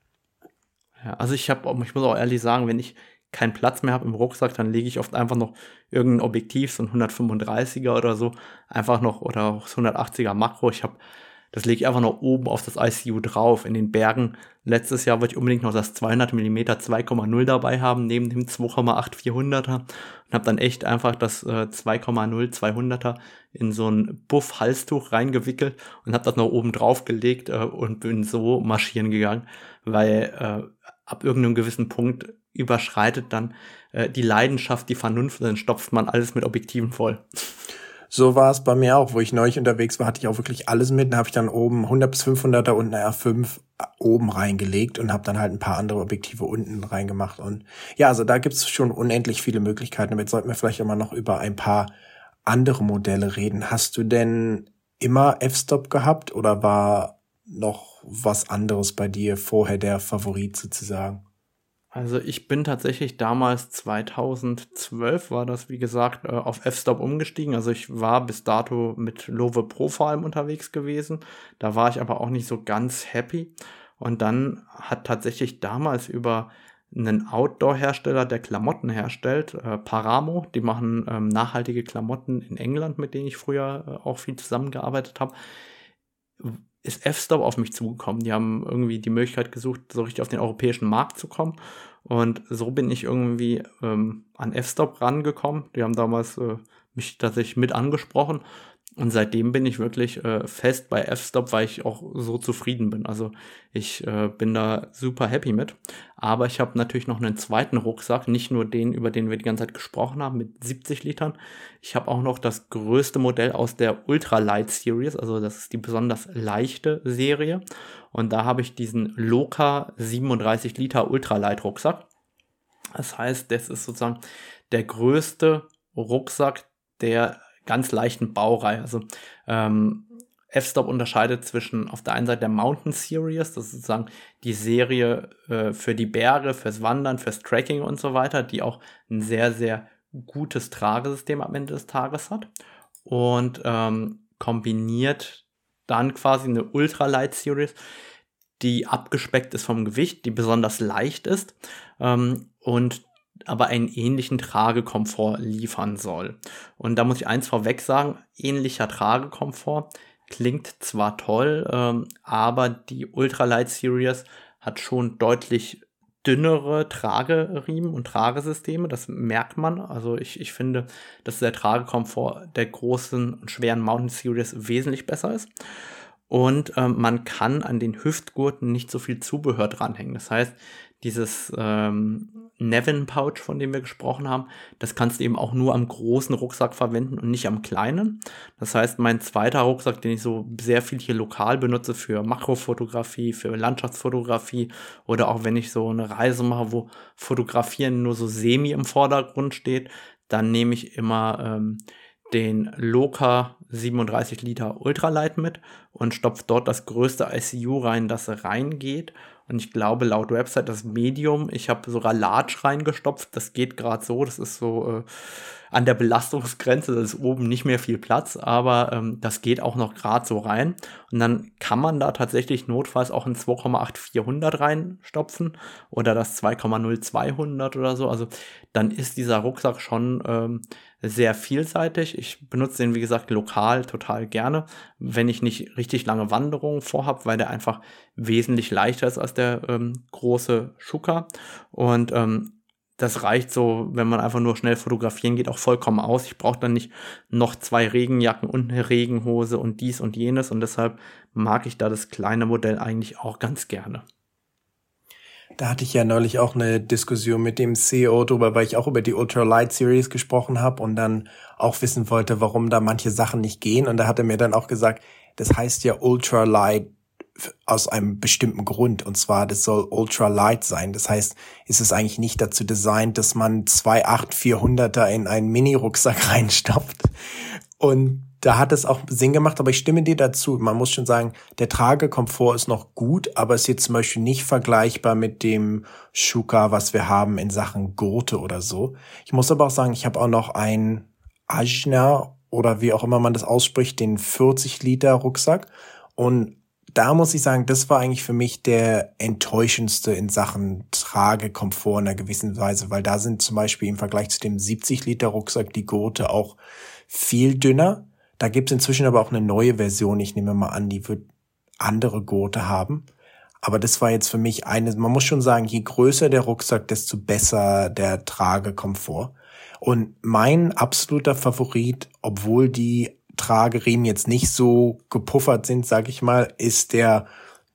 Ja, also ich habe, ich muss auch ehrlich sagen, wenn ich keinen Platz mehr habe im Rucksack, dann lege ich oft einfach noch irgendein Objektiv, so ein 135er oder so, einfach noch oder das 180er Makro. Ich habe, das lege ich einfach noch oben auf das ICU drauf. In den Bergen letztes Jahr wollte ich unbedingt noch das 200 mm 2,0 dabei haben, neben dem 2,8 400er und habe dann echt einfach das äh, 2,0 200er in so ein Buff-Halstuch reingewickelt und habe das noch oben drauf gelegt äh, und bin so marschieren gegangen, weil äh, ab irgendeinem gewissen Punkt überschreitet dann äh, die Leidenschaft, die Vernunft, dann stopft man alles mit Objektiven voll. So war es bei mir auch, wo ich neulich unterwegs war, hatte ich auch wirklich alles mit. Da habe ich dann oben 100 bis 500er und eine R5 oben reingelegt und habe dann halt ein paar andere Objektive unten reingemacht. Und ja, also da gibt's schon unendlich viele Möglichkeiten. Damit sollten wir vielleicht immer noch über ein paar andere Modelle reden. Hast du denn immer F-Stop gehabt oder war noch was anderes bei dir vorher der Favorit sozusagen? Also ich bin tatsächlich damals 2012 war das wie gesagt äh, auf F-Stop umgestiegen. Also ich war bis dato mit Love Pro vor allem unterwegs gewesen. Da war ich aber auch nicht so ganz happy. Und dann hat tatsächlich damals über einen Outdoor-Hersteller, der Klamotten herstellt, äh, Paramo, die machen ähm, nachhaltige Klamotten in England, mit denen ich früher äh, auch viel zusammengearbeitet habe ist F-Stop auf mich zugekommen. Die haben irgendwie die Möglichkeit gesucht, so richtig auf den europäischen Markt zu kommen. Und so bin ich irgendwie ähm, an F-Stop rangekommen. Die haben damals äh, mich tatsächlich mit angesprochen und seitdem bin ich wirklich äh, fest bei F-Stop, weil ich auch so zufrieden bin. Also ich äh, bin da super happy mit. Aber ich habe natürlich noch einen zweiten Rucksack, nicht nur den, über den wir die ganze Zeit gesprochen haben, mit 70 Litern. Ich habe auch noch das größte Modell aus der Ultralight Series, also das ist die besonders leichte Serie. Und da habe ich diesen Loka 37 Liter Ultralight Rucksack. Das heißt, das ist sozusagen der größte Rucksack, der ganz leichten Baureihe. Also ähm, F-Stop unterscheidet zwischen auf der einen Seite der Mountain Series, das ist sozusagen die Serie äh, für die Berge, fürs Wandern, fürs Tracking und so weiter, die auch ein sehr, sehr gutes Tragesystem am Ende des Tages hat. Und ähm, kombiniert dann quasi eine Ultralight Series, die abgespeckt ist vom Gewicht, die besonders leicht ist ähm, und aber einen ähnlichen Tragekomfort liefern soll. Und da muss ich eins vorweg sagen, ähnlicher Tragekomfort klingt zwar toll, ähm, aber die Ultralight Series hat schon deutlich dünnere Trageriemen und Tragesysteme, das merkt man. Also ich, ich finde, dass der Tragekomfort der großen und schweren Mountain Series wesentlich besser ist. Und ähm, man kann an den Hüftgurten nicht so viel Zubehör dranhängen. Das heißt, dieses ähm, Nevin Pouch, von dem wir gesprochen haben, das kannst du eben auch nur am großen Rucksack verwenden und nicht am kleinen. Das heißt, mein zweiter Rucksack, den ich so sehr viel hier lokal benutze für Makrofotografie, für Landschaftsfotografie oder auch wenn ich so eine Reise mache, wo Fotografieren nur so semi im Vordergrund steht, dann nehme ich immer ähm, den Loka 37 Liter Ultralight mit und stopfe dort das größte ICU rein, das reingeht und ich glaube, laut Website das Medium, ich habe sogar Large reingestopft. Das geht gerade so. Das ist so äh, an der Belastungsgrenze. Da ist oben nicht mehr viel Platz, aber ähm, das geht auch noch gerade so rein. Und dann kann man da tatsächlich notfalls auch ein 2,8 400 reinstopfen oder das 2,0 200 oder so. Also dann ist dieser Rucksack schon ähm, sehr vielseitig. Ich benutze den, wie gesagt, lokal total gerne, wenn ich nicht richtig lange Wanderungen vorhab, weil der einfach wesentlich leichter ist als der ähm, große Schuka. Und ähm, das reicht so, wenn man einfach nur schnell fotografieren geht, auch vollkommen aus. Ich brauche dann nicht noch zwei Regenjacken und eine Regenhose und dies und jenes. Und deshalb mag ich da das kleine Modell eigentlich auch ganz gerne. Da hatte ich ja neulich auch eine Diskussion mit dem CEO drüber, weil ich auch über die Ultralight Series gesprochen habe und dann auch wissen wollte, warum da manche Sachen nicht gehen. Und da hat er mir dann auch gesagt, das heißt ja Ultralight aus einem bestimmten Grund. Und zwar, das soll ultralight sein. Das heißt, ist es eigentlich nicht dazu designt, dass man zwei 8400er in einen Mini-Rucksack reinstopft. Und da hat es auch Sinn gemacht, aber ich stimme dir dazu. Man muss schon sagen, der Tragekomfort ist noch gut, aber ist jetzt zum Beispiel nicht vergleichbar mit dem Schuka, was wir haben in Sachen Gurte oder so. Ich muss aber auch sagen, ich habe auch noch ein Ajna oder wie auch immer man das ausspricht, den 40 Liter Rucksack. Und da muss ich sagen, das war eigentlich für mich der enttäuschendste in Sachen Tragekomfort in einer gewissen Weise, weil da sind zum Beispiel im Vergleich zu dem 70 Liter Rucksack die Gurte auch viel dünner da gibt es inzwischen aber auch eine neue Version. Ich nehme mal an, die wird andere Gurte haben. Aber das war jetzt für mich eine, man muss schon sagen, je größer der Rucksack, desto besser der Tragekomfort. Und mein absoluter Favorit, obwohl die Trageriemen jetzt nicht so gepuffert sind, sag ich mal, ist der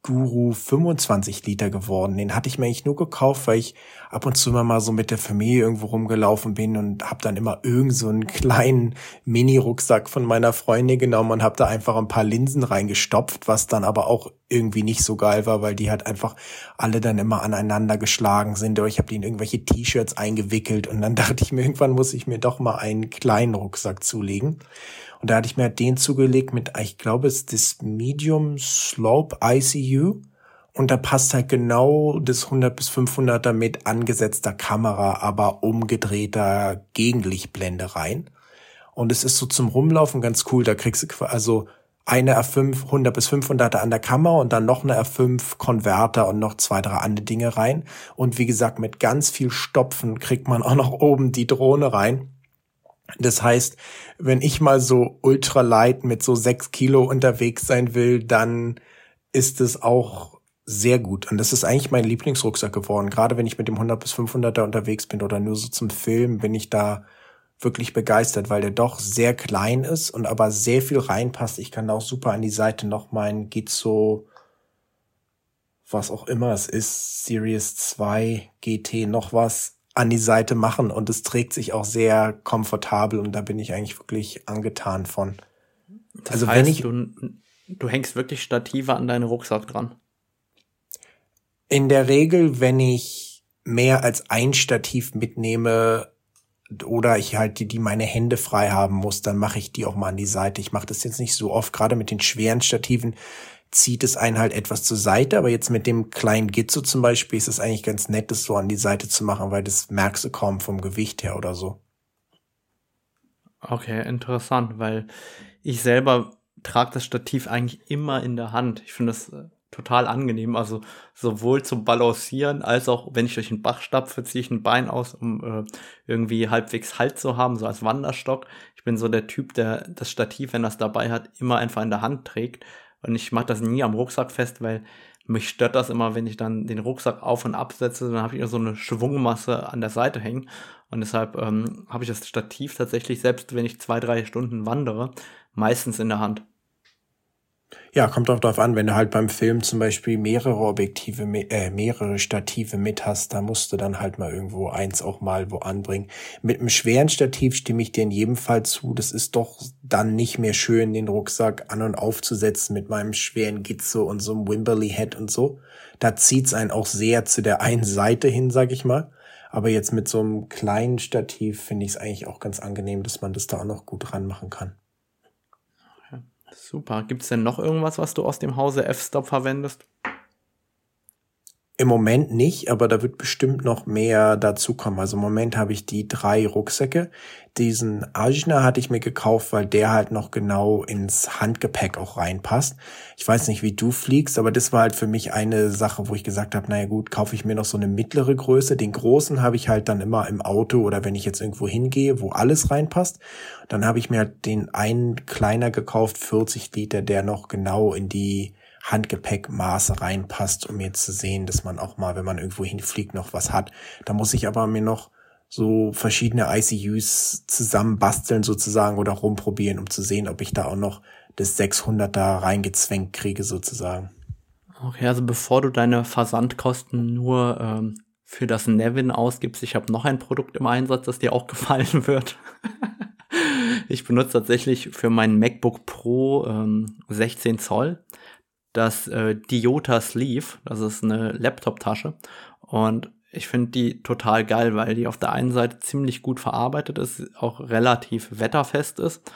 Guru 25 Liter geworden. Den hatte ich mir eigentlich nur gekauft, weil ich ab und zu immer mal so mit der Familie irgendwo rumgelaufen bin und habe dann immer irgend so einen kleinen Mini-Rucksack von meiner Freundin genommen und habe da einfach ein paar Linsen reingestopft, was dann aber auch irgendwie nicht so geil war, weil die halt einfach alle dann immer aneinander geschlagen sind oder ich habe die in irgendwelche T-Shirts eingewickelt und dann dachte ich mir, irgendwann muss ich mir doch mal einen kleinen Rucksack zulegen. Und da hatte ich mir den zugelegt mit, ich glaube, es ist das Medium Slope ICU. Und da passt halt genau das 100 bis 500er mit angesetzter Kamera, aber umgedrehter Gegenlichtblende rein. Und es ist so zum Rumlaufen ganz cool. Da kriegst du also eine R5 100 bis 500er an der Kamera und dann noch eine R5 Konverter und noch zwei, drei andere Dinge rein. Und wie gesagt, mit ganz viel Stopfen kriegt man auch noch oben die Drohne rein. Das heißt, wenn ich mal so ultra light mit so sechs Kilo unterwegs sein will, dann ist es auch sehr gut. Und das ist eigentlich mein Lieblingsrucksack geworden. Gerade wenn ich mit dem 100 bis 500er unterwegs bin oder nur so zum Film, bin ich da wirklich begeistert, weil der doch sehr klein ist und aber sehr viel reinpasst. Ich kann auch super an die Seite noch meinen Gizzo, was auch immer es ist, Series 2 GT noch was an die Seite machen und es trägt sich auch sehr komfortabel und da bin ich eigentlich wirklich angetan von. Das also heißt, wenn ich du, du hängst wirklich Stative an deinen Rucksack dran. In der Regel, wenn ich mehr als ein Stativ mitnehme oder ich halt die, die meine Hände frei haben muss, dann mache ich die auch mal an die Seite. Ich mache das jetzt nicht so oft, gerade mit den schweren Stativen zieht es einen halt etwas zur Seite, aber jetzt mit dem kleinen Gizzo zum Beispiel ist es eigentlich ganz nett, das so an die Seite zu machen, weil das merkst du kaum vom Gewicht her oder so. Okay, interessant, weil ich selber trage das Stativ eigentlich immer in der Hand. Ich finde das äh, total angenehm. Also sowohl zum Balancieren als auch, wenn ich durch den Bach stapfe, ziehe ich ein Bein aus, um äh, irgendwie halbwegs Halt zu haben, so als Wanderstock. Ich bin so der Typ, der das Stativ, wenn das dabei hat, immer einfach in der Hand trägt. Und ich mache das nie am Rucksack fest, weil mich stört das immer, wenn ich dann den Rucksack auf und absetze, dann habe ich so eine Schwungmasse an der Seite hängen. Und deshalb ähm, habe ich das Stativ tatsächlich, selbst wenn ich zwei, drei Stunden wandere, meistens in der Hand. Ja, kommt auch darauf an, wenn du halt beim Film zum Beispiel mehrere Objektive, äh, mehrere Stative mit hast, da musst du dann halt mal irgendwo eins auch mal wo anbringen. Mit einem schweren Stativ stimme ich dir in jedem Fall zu. Das ist doch dann nicht mehr schön, den Rucksack an und aufzusetzen mit meinem schweren Gizzo und so einem Wimberley Head und so. Da zieht's einen auch sehr zu der einen Seite hin, sag ich mal. Aber jetzt mit so einem kleinen Stativ finde ich es eigentlich auch ganz angenehm, dass man das da auch noch gut ranmachen kann. Super. Gibt es denn noch irgendwas, was du aus dem Hause F-Stop verwendest? Im Moment nicht, aber da wird bestimmt noch mehr dazukommen. Also im Moment habe ich die drei Rucksäcke. Diesen Ajna hatte ich mir gekauft, weil der halt noch genau ins Handgepäck auch reinpasst. Ich weiß nicht, wie du fliegst, aber das war halt für mich eine Sache, wo ich gesagt habe, naja gut, kaufe ich mir noch so eine mittlere Größe. Den großen habe ich halt dann immer im Auto oder wenn ich jetzt irgendwo hingehe, wo alles reinpasst. Dann habe ich mir halt den einen kleiner gekauft, 40 Liter, der noch genau in die Handgepäckmaße reinpasst, um jetzt zu sehen, dass man auch mal, wenn man irgendwo hinfliegt, noch was hat. Da muss ich aber mir noch so verschiedene ICUs zusammenbasteln sozusagen oder rumprobieren, um zu sehen, ob ich da auch noch das 600er reingezwängt kriege sozusagen. Okay, also bevor du deine Versandkosten nur ähm, für das Nevin ausgibst, ich habe noch ein Produkt im Einsatz, das dir auch gefallen wird. ich benutze tatsächlich für meinen MacBook Pro ähm, 16 Zoll das äh, Diota Sleeve. Das ist eine Laptop-Tasche. Und ich finde die total geil, weil die auf der einen Seite ziemlich gut verarbeitet ist, auch relativ wetterfest ist.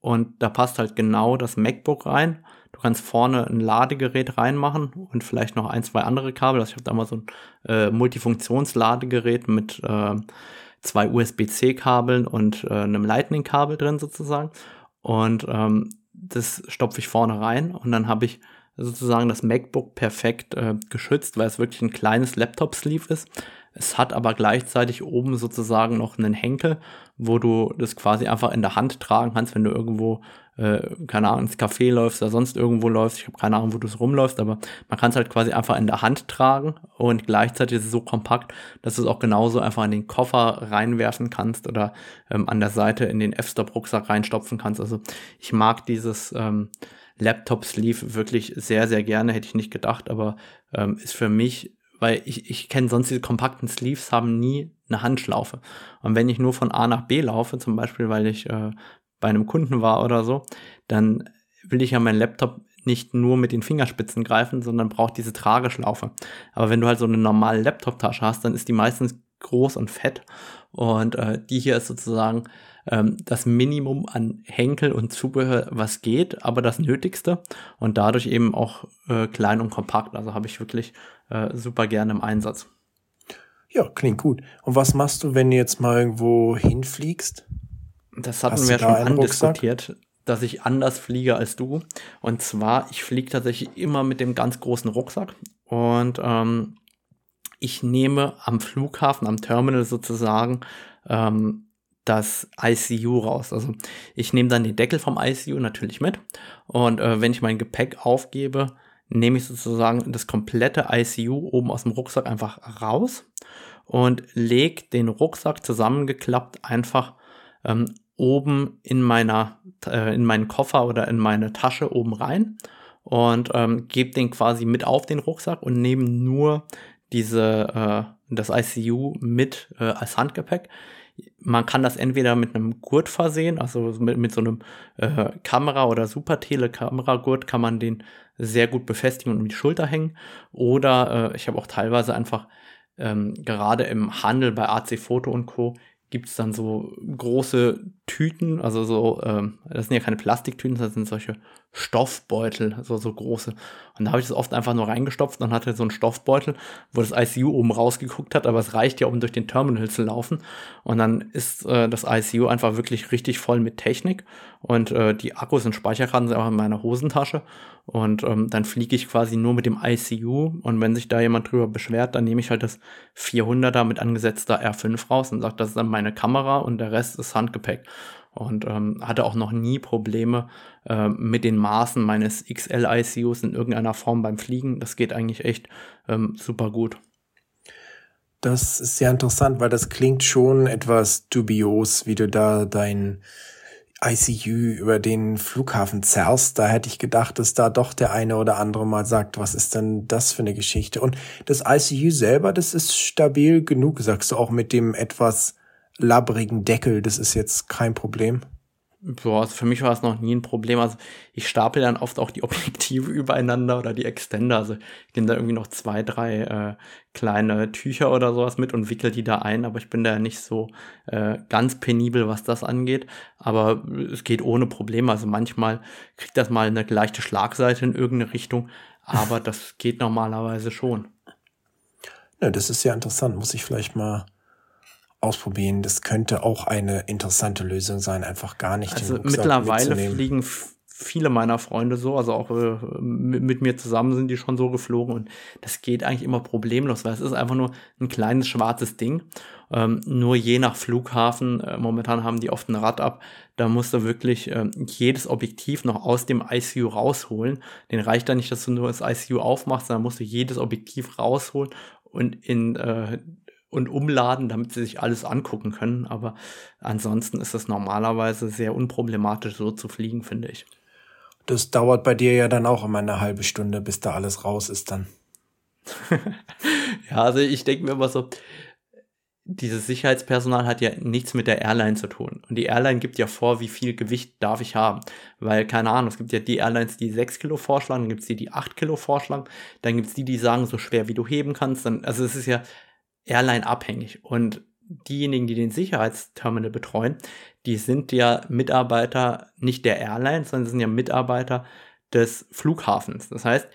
Und da passt halt genau das MacBook rein. Du kannst vorne ein Ladegerät reinmachen und vielleicht noch ein, zwei andere Kabel. Also ich habe da mal so ein äh, Multifunktionsladegerät mit äh, zwei USB-C-Kabeln und äh, einem Lightning-Kabel drin sozusagen. Und ähm, das stopfe ich vorne rein und dann habe ich sozusagen das MacBook perfekt äh, geschützt, weil es wirklich ein kleines Laptop-Sleeve ist. Es hat aber gleichzeitig oben sozusagen noch einen Henkel, wo du das quasi einfach in der Hand tragen kannst, wenn du irgendwo, äh, keine Ahnung, ins Café läufst oder sonst irgendwo läufst. Ich habe keine Ahnung, wo du es rumläufst, aber man kann es halt quasi einfach in der Hand tragen und gleichzeitig ist es so kompakt, dass du es auch genauso einfach in den Koffer reinwerfen kannst oder ähm, an der Seite in den F-Stop-Rucksack reinstopfen kannst. Also ich mag dieses ähm, Laptop-Sleeve wirklich sehr, sehr gerne, hätte ich nicht gedacht, aber ähm, ist für mich, weil ich, ich kenne sonst diese kompakten Sleeves, haben nie eine Handschlaufe. Und wenn ich nur von A nach B laufe, zum Beispiel, weil ich äh, bei einem Kunden war oder so, dann will ich ja meinen Laptop nicht nur mit den Fingerspitzen greifen, sondern braucht diese Trageschlaufe. Aber wenn du halt so eine normale Laptop-Tasche hast, dann ist die meistens groß und fett. Und äh, die hier ist sozusagen ähm, das Minimum an Henkel und Zubehör, was geht, aber das Nötigste und dadurch eben auch äh, klein und kompakt. Also habe ich wirklich äh, super gerne im Einsatz. Ja, klingt gut. Und was machst du, wenn du jetzt mal irgendwo hinfliegst? Das hatten Hast wir schon andiskutiert, dass ich anders fliege als du. Und zwar, ich fliege tatsächlich immer mit dem ganz großen Rucksack. Und ähm, ich nehme am Flughafen, am Terminal sozusagen, ähm, das ICU raus. Also ich nehme dann den Deckel vom ICU natürlich mit und äh, wenn ich mein Gepäck aufgebe, nehme ich sozusagen das komplette ICU oben aus dem Rucksack einfach raus und lege den Rucksack zusammengeklappt einfach ähm, oben in meiner äh, in meinen Koffer oder in meine Tasche oben rein und ähm, gebe den quasi mit auf den Rucksack und nehme nur diese äh, das ICU mit äh, als Handgepäck. Man kann das entweder mit einem Gurt versehen, also mit, mit so einem äh, Kamera- oder Super-Tele-Kameragurt kann man den sehr gut befestigen und um die Schulter hängen. Oder äh, ich habe auch teilweise einfach ähm, gerade im Handel bei AC Foto und Co gibt es dann so große Tüten, also so, ähm, das sind ja keine Plastiktüten, das sind solche Stoffbeutel, so, so große. Und da habe ich das oft einfach nur reingestopft und hatte so einen Stoffbeutel, wo das ICU oben rausgeguckt hat, aber es reicht ja, um durch den Terminal zu laufen. Und dann ist äh, das ICU einfach wirklich richtig voll mit Technik. Und äh, die Akkus und Speicherkarten sind einfach in meiner Hosentasche. Und ähm, dann fliege ich quasi nur mit dem ICU. Und wenn sich da jemand drüber beschwert, dann nehme ich halt das 400er mit angesetzter R5 raus und sage, das ist dann meine Kamera und der Rest ist Handgepäck und ähm, hatte auch noch nie Probleme äh, mit den Maßen meines XL-ICUs in irgendeiner Form beim Fliegen. Das geht eigentlich echt ähm, super gut. Das ist sehr interessant, weil das klingt schon etwas dubios, wie du da dein ICU über den Flughafen zerrst. Da hätte ich gedacht, dass da doch der eine oder andere mal sagt, was ist denn das für eine Geschichte? Und das ICU selber, das ist stabil genug, sagst du auch mit dem etwas labbrigen Deckel, das ist jetzt kein Problem. Boah, also für mich war es noch nie ein Problem. Also ich stapel dann oft auch die Objektive übereinander oder die Extender. Also ich nehme da irgendwie noch zwei, drei äh, kleine Tücher oder sowas mit und wickel die da ein. Aber ich bin da nicht so äh, ganz penibel, was das angeht. Aber es geht ohne Probleme. Also manchmal kriegt das mal eine leichte Schlagseite in irgendeine Richtung. Aber das geht normalerweise schon. Ja, das ist ja interessant. Muss ich vielleicht mal ausprobieren. Das könnte auch eine interessante Lösung sein, einfach gar nicht. Also mittlerweile fliegen viele meiner Freunde so, also auch äh, mit, mir zusammen sind die schon so geflogen und das geht eigentlich immer problemlos, weil es ist einfach nur ein kleines schwarzes Ding. Ähm, nur je nach Flughafen, äh, momentan haben die oft ein Rad ab, da musst du wirklich äh, jedes Objektiv noch aus dem ICU rausholen. Den reicht da nicht, dass du nur das ICU aufmachst, sondern musst du jedes Objektiv rausholen und in äh, und umladen, damit sie sich alles angucken können. Aber ansonsten ist es normalerweise sehr unproblematisch, so zu fliegen, finde ich. Das dauert bei dir ja dann auch immer eine halbe Stunde, bis da alles raus ist dann. ja, also ich denke mir immer so, dieses Sicherheitspersonal hat ja nichts mit der Airline zu tun. Und die Airline gibt ja vor, wie viel Gewicht darf ich haben. Weil, keine Ahnung, es gibt ja die Airlines, die 6 Kilo vorschlagen, dann gibt es die, die 8 Kilo vorschlagen, dann gibt es die, die sagen, so schwer wie du heben kannst. Dann, also es ist ja Airline abhängig. Und diejenigen, die den Sicherheitsterminal betreuen, die sind ja Mitarbeiter nicht der Airline, sondern sind ja Mitarbeiter des Flughafens. Das heißt,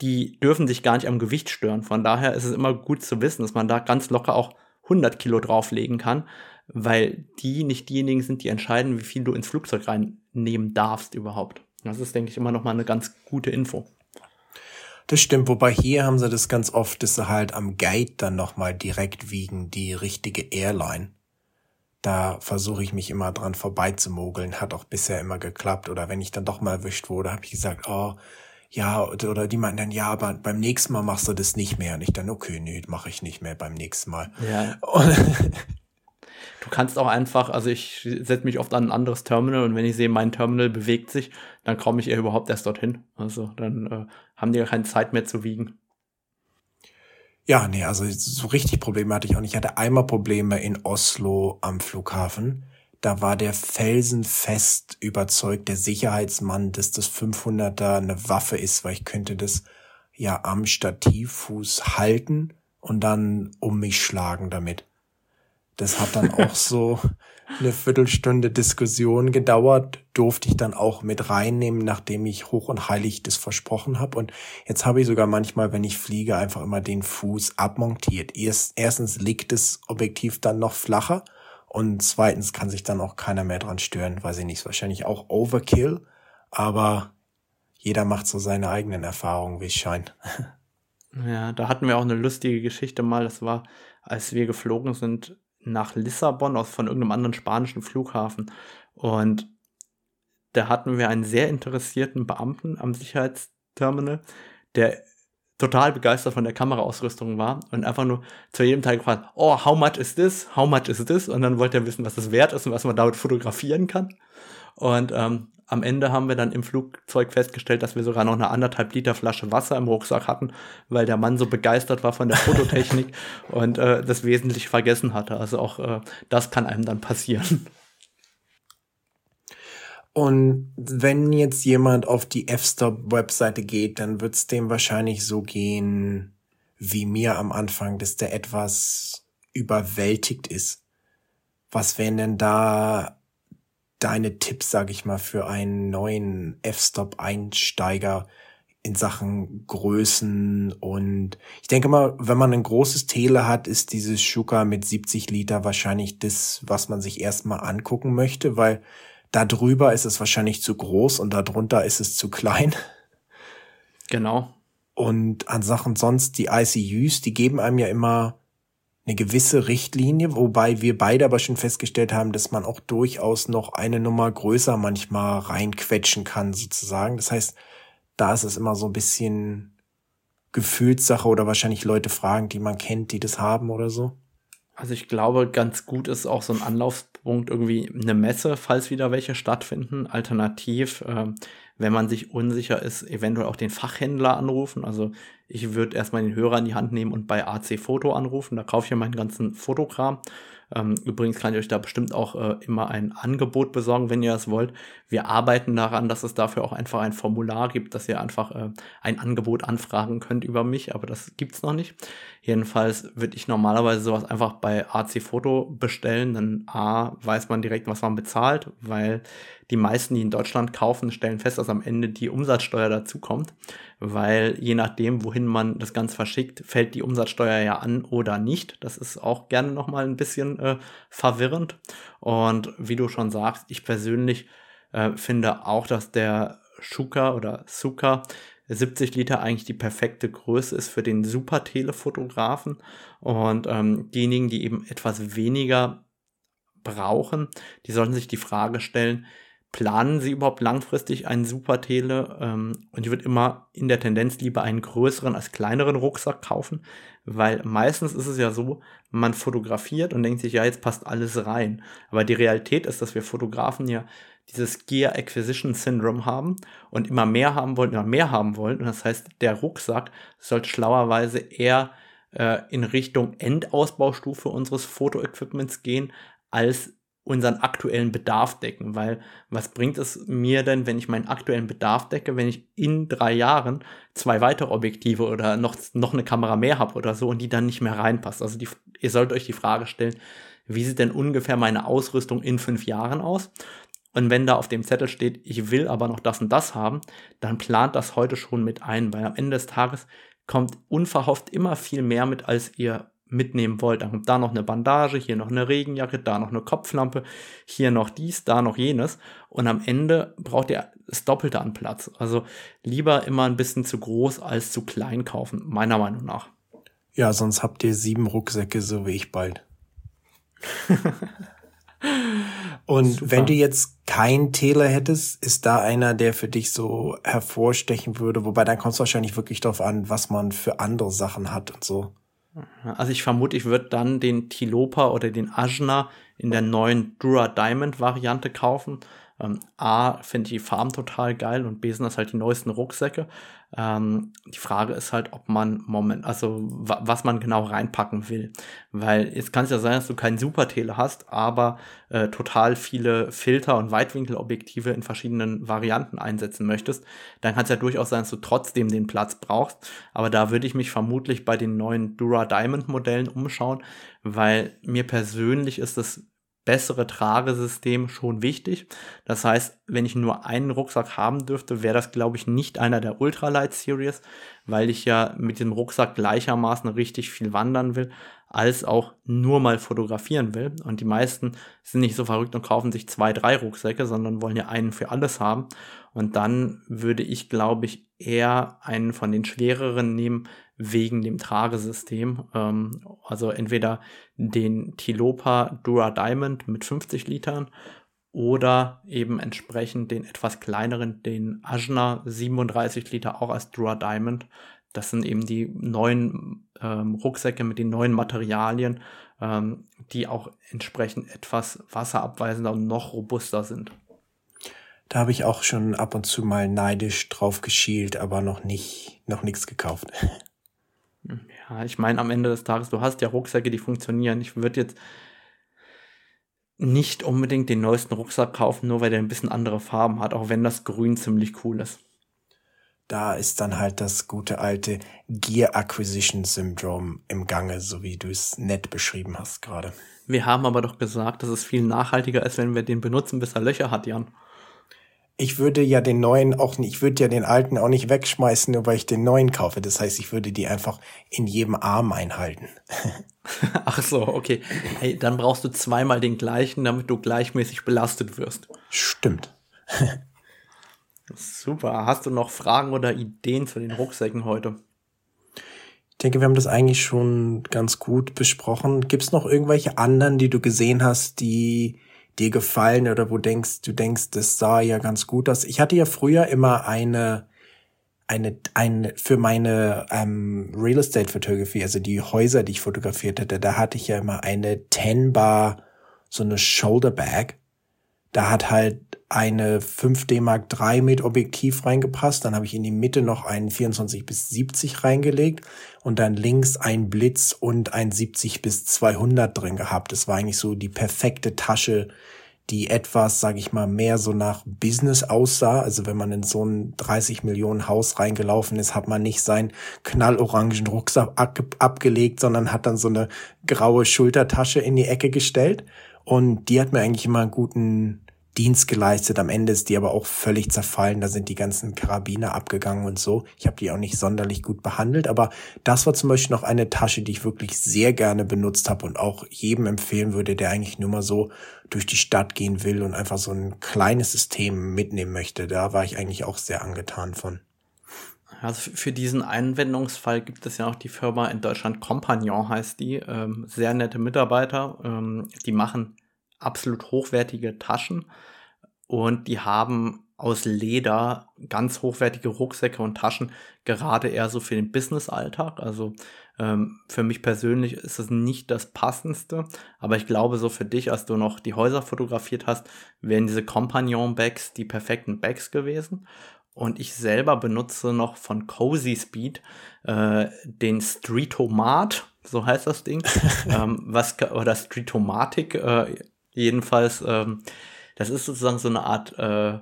die dürfen sich gar nicht am Gewicht stören. Von daher ist es immer gut zu wissen, dass man da ganz locker auch 100 Kilo drauflegen kann, weil die nicht diejenigen sind, die entscheiden, wie viel du ins Flugzeug reinnehmen darfst überhaupt. Das ist, denke ich, immer noch mal eine ganz gute Info. Das stimmt, wobei hier haben sie das ganz oft, dass sie halt am Gate dann nochmal direkt wiegen, die richtige Airline. Da versuche ich mich immer dran vorbeizumogeln, hat auch bisher immer geklappt. Oder wenn ich dann doch mal erwischt wurde, habe ich gesagt, oh, ja, oder die meinten dann, ja, aber beim nächsten Mal machst du das nicht mehr. Und ich dann, okay, nee, mache ich nicht mehr beim nächsten Mal. Ja. Du kannst auch einfach, also ich setze mich oft an ein anderes Terminal und wenn ich sehe, mein Terminal bewegt sich, dann komme ich eher überhaupt erst dorthin. Also dann äh, haben die ja keine Zeit mehr zu wiegen. Ja, nee, also so richtig Probleme hatte ich auch nicht. Ich hatte einmal Probleme in Oslo am Flughafen. Da war der felsenfest überzeugt, der Sicherheitsmann, dass das 500er eine Waffe ist, weil ich könnte das ja am Stativfuß halten und dann um mich schlagen damit. Das hat dann auch so eine Viertelstunde Diskussion gedauert, durfte ich dann auch mit reinnehmen, nachdem ich hoch und heilig das versprochen habe. Und jetzt habe ich sogar manchmal, wenn ich fliege, einfach immer den Fuß abmontiert. Erst, erstens liegt das Objektiv dann noch flacher und zweitens kann sich dann auch keiner mehr dran stören, weiß ich nicht, wahrscheinlich auch Overkill, aber jeder macht so seine eigenen Erfahrungen, wie es scheint. Ja, da hatten wir auch eine lustige Geschichte mal, das war, als wir geflogen sind nach Lissabon aus von irgendeinem anderen spanischen Flughafen. Und da hatten wir einen sehr interessierten Beamten am Sicherheitsterminal, der total begeistert von der Kameraausrüstung war und einfach nur zu jedem Teil gefragt, oh, how much is this? How much is this? Und dann wollte er wissen, was das wert ist und was man damit fotografieren kann. Und ähm, am Ende haben wir dann im Flugzeug festgestellt, dass wir sogar noch eine anderthalb Liter Flasche Wasser im Rucksack hatten, weil der Mann so begeistert war von der Fototechnik und äh, das wesentlich vergessen hatte. Also auch äh, das kann einem dann passieren. Und wenn jetzt jemand auf die F-Stop-Webseite geht, dann wird es dem wahrscheinlich so gehen wie mir am Anfang, dass der etwas überwältigt ist. Was wären denn da deine Tipps, sag ich mal, für einen neuen F-Stop-Einsteiger in Sachen Größen und ich denke mal, wenn man ein großes Tele hat, ist dieses Schuka mit 70 Liter wahrscheinlich das, was man sich erstmal angucken möchte, weil da drüber ist es wahrscheinlich zu groß und darunter ist es zu klein. Genau. Und an Sachen sonst, die ICUs, die geben einem ja immer eine gewisse Richtlinie, wobei wir beide aber schon festgestellt haben, dass man auch durchaus noch eine Nummer größer manchmal reinquetschen kann, sozusagen. Das heißt, da ist es immer so ein bisschen Gefühlssache oder wahrscheinlich Leute fragen, die man kennt, die das haben oder so. Also ich glaube, ganz gut ist auch so ein Anlaufspunkt irgendwie eine Messe, falls wieder welche stattfinden. Alternativ, äh, wenn man sich unsicher ist, eventuell auch den Fachhändler anrufen. Also ich würde erstmal den Hörer in die Hand nehmen und bei AC Foto anrufen. Da kaufe ich ja meinen ganzen Fotokram. Ähm, übrigens kann ich euch da bestimmt auch äh, immer ein Angebot besorgen, wenn ihr das wollt. Wir arbeiten daran, dass es dafür auch einfach ein Formular gibt, dass ihr einfach äh, ein Angebot anfragen könnt über mich, aber das gibt's noch nicht. Jedenfalls würde ich normalerweise sowas einfach bei AC Foto bestellen, dann A, weiß man direkt, was man bezahlt, weil die meisten, die in Deutschland kaufen, stellen fest, dass am Ende die Umsatzsteuer dazukommt, weil je nachdem, wohin man das Ganze verschickt, fällt die Umsatzsteuer ja an oder nicht. Das ist auch gerne nochmal ein bisschen äh, verwirrend. Und wie du schon sagst, ich persönlich äh, finde auch, dass der Schuka oder Suka 70 Liter eigentlich die perfekte Größe ist für den Super-Telefotografen. Und ähm, diejenigen, die eben etwas weniger brauchen, die sollten sich die Frage stellen, planen sie überhaupt langfristig einen Super-Tele? Ähm, und ich würde immer in der Tendenz lieber einen größeren als kleineren Rucksack kaufen, weil meistens ist es ja so, man fotografiert und denkt sich, ja, jetzt passt alles rein. Aber die Realität ist, dass wir Fotografen ja dieses Gear Acquisition Syndrome haben und immer mehr haben wollen, immer mehr haben wollen. Und das heißt, der Rucksack sollte schlauerweise eher äh, in Richtung Endausbaustufe unseres Fotoequipments gehen, als unseren aktuellen Bedarf decken, weil was bringt es mir denn, wenn ich meinen aktuellen Bedarf decke, wenn ich in drei Jahren zwei weitere Objektive oder noch, noch eine Kamera mehr habe oder so und die dann nicht mehr reinpasst. Also die, ihr sollt euch die Frage stellen, wie sieht denn ungefähr meine Ausrüstung in fünf Jahren aus? Und wenn da auf dem Zettel steht, ich will aber noch das und das haben, dann plant das heute schon mit ein, weil am Ende des Tages kommt unverhofft immer viel mehr mit, als ihr mitnehmen wollt. Dann kommt da noch eine Bandage, hier noch eine Regenjacke, da noch eine Kopflampe, hier noch dies, da noch jenes. Und am Ende braucht ihr das Doppelte an Platz. Also lieber immer ein bisschen zu groß als zu klein kaufen, meiner Meinung nach. Ja, sonst habt ihr sieben Rucksäcke, so wie ich bald. Und Super. wenn du jetzt kein Tele hättest, ist da einer, der für dich so hervorstechen würde? Wobei dann kommt es wahrscheinlich wirklich darauf an, was man für andere Sachen hat und so. Also ich vermute, ich würde dann den Tilopa oder den Ajna in der neuen Dura Diamond Variante kaufen. Ähm, A, finde ich die Farben total geil und B sind das halt die neuesten Rucksäcke. Ähm, die Frage ist halt, ob man Moment, also was man genau reinpacken will. Weil jetzt kann es ja sein, dass du keinen Super-Tele hast, aber äh, total viele Filter und Weitwinkelobjektive in verschiedenen Varianten einsetzen möchtest. Dann kann es ja durchaus sein, dass du trotzdem den Platz brauchst. Aber da würde ich mich vermutlich bei den neuen Dura Diamond Modellen umschauen, weil mir persönlich ist es bessere Tragesystem schon wichtig. Das heißt, wenn ich nur einen Rucksack haben dürfte, wäre das, glaube ich, nicht einer der Ultralight Series, weil ich ja mit dem Rucksack gleichermaßen richtig viel wandern will. Als auch nur mal fotografieren will. Und die meisten sind nicht so verrückt und kaufen sich zwei, drei Rucksäcke, sondern wollen ja einen für alles haben. Und dann würde ich, glaube ich, eher einen von den schwereren nehmen wegen dem Tragesystem. Ähm, also entweder den Tilopa Dura Diamond mit 50 Litern oder eben entsprechend den etwas kleineren, den Ajna 37 Liter auch als Dura Diamond. Das sind eben die neuen ähm, Rucksäcke mit den neuen Materialien, ähm, die auch entsprechend etwas wasserabweisender und noch robuster sind. Da habe ich auch schon ab und zu mal neidisch drauf geschielt, aber noch nicht, noch nichts gekauft. Ja, ich meine, am Ende des Tages, du hast ja Rucksäcke, die funktionieren. Ich würde jetzt nicht unbedingt den neuesten Rucksack kaufen, nur weil der ein bisschen andere Farben hat, auch wenn das Grün ziemlich cool ist. Da ist dann halt das gute alte Gear Acquisition Syndrome im Gange, so wie du es nett beschrieben hast gerade. Wir haben aber doch gesagt, dass es viel nachhaltiger ist, wenn wir den benutzen, bis er Löcher hat, Jan ich würde ja den neuen auch nicht, ich würde ja den alten auch nicht wegschmeißen, nur weil ich den neuen kaufe. Das heißt, ich würde die einfach in jedem Arm einhalten. Ach so, okay. Hey, dann brauchst du zweimal den gleichen, damit du gleichmäßig belastet wirst. Stimmt. Super. Hast du noch Fragen oder Ideen zu den Rucksäcken heute? Ich denke, wir haben das eigentlich schon ganz gut besprochen. Gibt es noch irgendwelche anderen, die du gesehen hast, die dir gefallen oder wo denkst, du denkst, das sah ja ganz gut aus. Ich hatte ja früher immer eine, eine, ein, für meine ähm, Real Estate Photography, also die Häuser, die ich fotografiert hatte, da hatte ich ja immer eine 10 Bar, so eine Shoulder Bag. Da hat halt eine 5D Mark III mit Objektiv reingepasst. Dann habe ich in die Mitte noch einen 24 bis 70 reingelegt und dann links ein Blitz und ein 70 bis 200 drin gehabt. Das war eigentlich so die perfekte Tasche, die etwas, sage ich mal, mehr so nach Business aussah. Also wenn man in so ein 30 Millionen Haus reingelaufen ist, hat man nicht seinen knallorangen Rucksack abgelegt, sondern hat dann so eine graue Schultertasche in die Ecke gestellt. Und die hat mir eigentlich immer einen guten Dienst geleistet. Am Ende ist die aber auch völlig zerfallen. Da sind die ganzen Karabiner abgegangen und so. Ich habe die auch nicht sonderlich gut behandelt. Aber das war zum Beispiel noch eine Tasche, die ich wirklich sehr gerne benutzt habe und auch jedem empfehlen würde, der eigentlich nur mal so durch die Stadt gehen will und einfach so ein kleines System mitnehmen möchte. Da war ich eigentlich auch sehr angetan von. Also für diesen Einwendungsfall gibt es ja auch die Firma in Deutschland Compagnon heißt die. Ähm, sehr nette Mitarbeiter. Ähm, die machen absolut hochwertige Taschen und die haben aus Leder ganz hochwertige Rucksäcke und Taschen, gerade eher so für den Business-Alltag. Also ähm, für mich persönlich ist es nicht das Passendste, aber ich glaube, so für dich, als du noch die Häuser fotografiert hast, wären diese Compagnon-Bags die perfekten Bags gewesen. Und ich selber benutze noch von Cozy Speed äh, den Streetomat, so heißt das Ding, ähm, was oder Streetomatic, äh, Jedenfalls, ähm, das ist sozusagen so eine Art äh,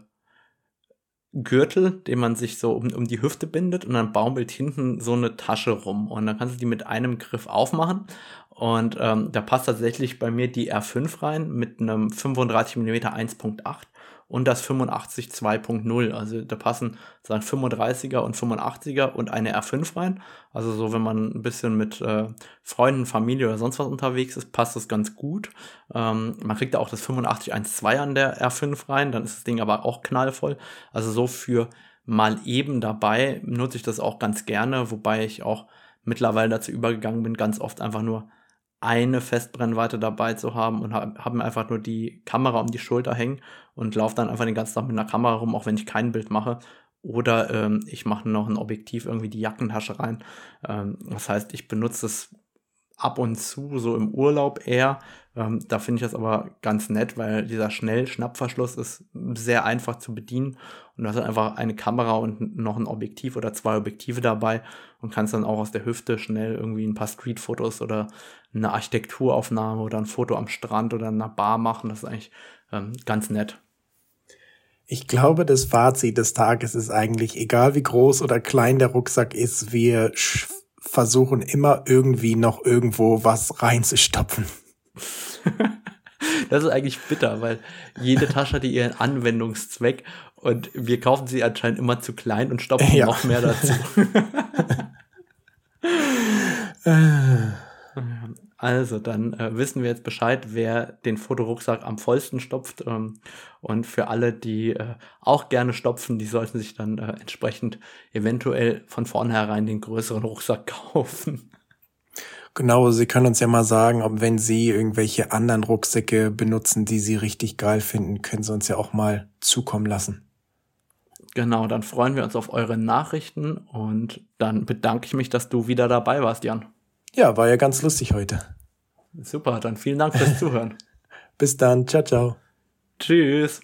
Gürtel, den man sich so um, um die Hüfte bindet und dann baumelt hinten so eine Tasche rum. Und dann kannst du die mit einem Griff aufmachen. Und ähm, da passt tatsächlich bei mir die R5 rein mit einem 35 mm 1.8 und das 85 2.0. Also da passen sagen 35er und 85er und eine R5 rein. Also so, wenn man ein bisschen mit äh, Freunden, Familie oder sonst was unterwegs ist, passt das ganz gut. Ähm, man kriegt da auch das 85 1.2 an der R5 rein, dann ist das Ding aber auch knallvoll. Also so für mal eben dabei nutze ich das auch ganz gerne, wobei ich auch mittlerweile dazu übergegangen bin, ganz oft einfach nur eine Festbrennweite dabei zu haben und habe hab mir einfach nur die Kamera um die Schulter hängen und laufe dann einfach den ganzen Tag mit einer Kamera rum, auch wenn ich kein Bild mache. Oder ähm, ich mache noch ein Objektiv irgendwie die Jackentasche rein. Ähm, das heißt, ich benutze es ab und zu, so im Urlaub eher. Ähm, da finde ich das aber ganz nett, weil dieser Schnell-Schnappverschluss ist sehr einfach zu bedienen und du hast dann einfach eine Kamera und noch ein Objektiv oder zwei Objektive dabei und kannst dann auch aus der Hüfte schnell irgendwie ein paar Streetfotos oder eine Architekturaufnahme oder ein Foto am Strand oder in einer Bar machen. Das ist eigentlich ähm, ganz nett. Ich glaube, das Fazit des Tages ist eigentlich, egal wie groß oder klein der Rucksack ist, wir versuchen immer irgendwie noch irgendwo was reinzustopfen. das ist eigentlich bitter, weil jede Tasche hat ihren Anwendungszweck und wir kaufen sie anscheinend immer zu klein und stopfen ja. noch mehr dazu. Also, dann äh, wissen wir jetzt Bescheid, wer den Fotorucksack am vollsten stopft. Ähm, und für alle, die äh, auch gerne stopfen, die sollten sich dann äh, entsprechend eventuell von vornherein den größeren Rucksack kaufen. Genau, Sie können uns ja mal sagen, ob wenn Sie irgendwelche anderen Rucksäcke benutzen, die Sie richtig geil finden, können Sie uns ja auch mal zukommen lassen. Genau, dann freuen wir uns auf eure Nachrichten und dann bedanke ich mich, dass du wieder dabei warst, Jan. Ja, war ja ganz lustig heute. Super, dann vielen Dank fürs Zuhören. Bis dann, ciao, ciao. Tschüss.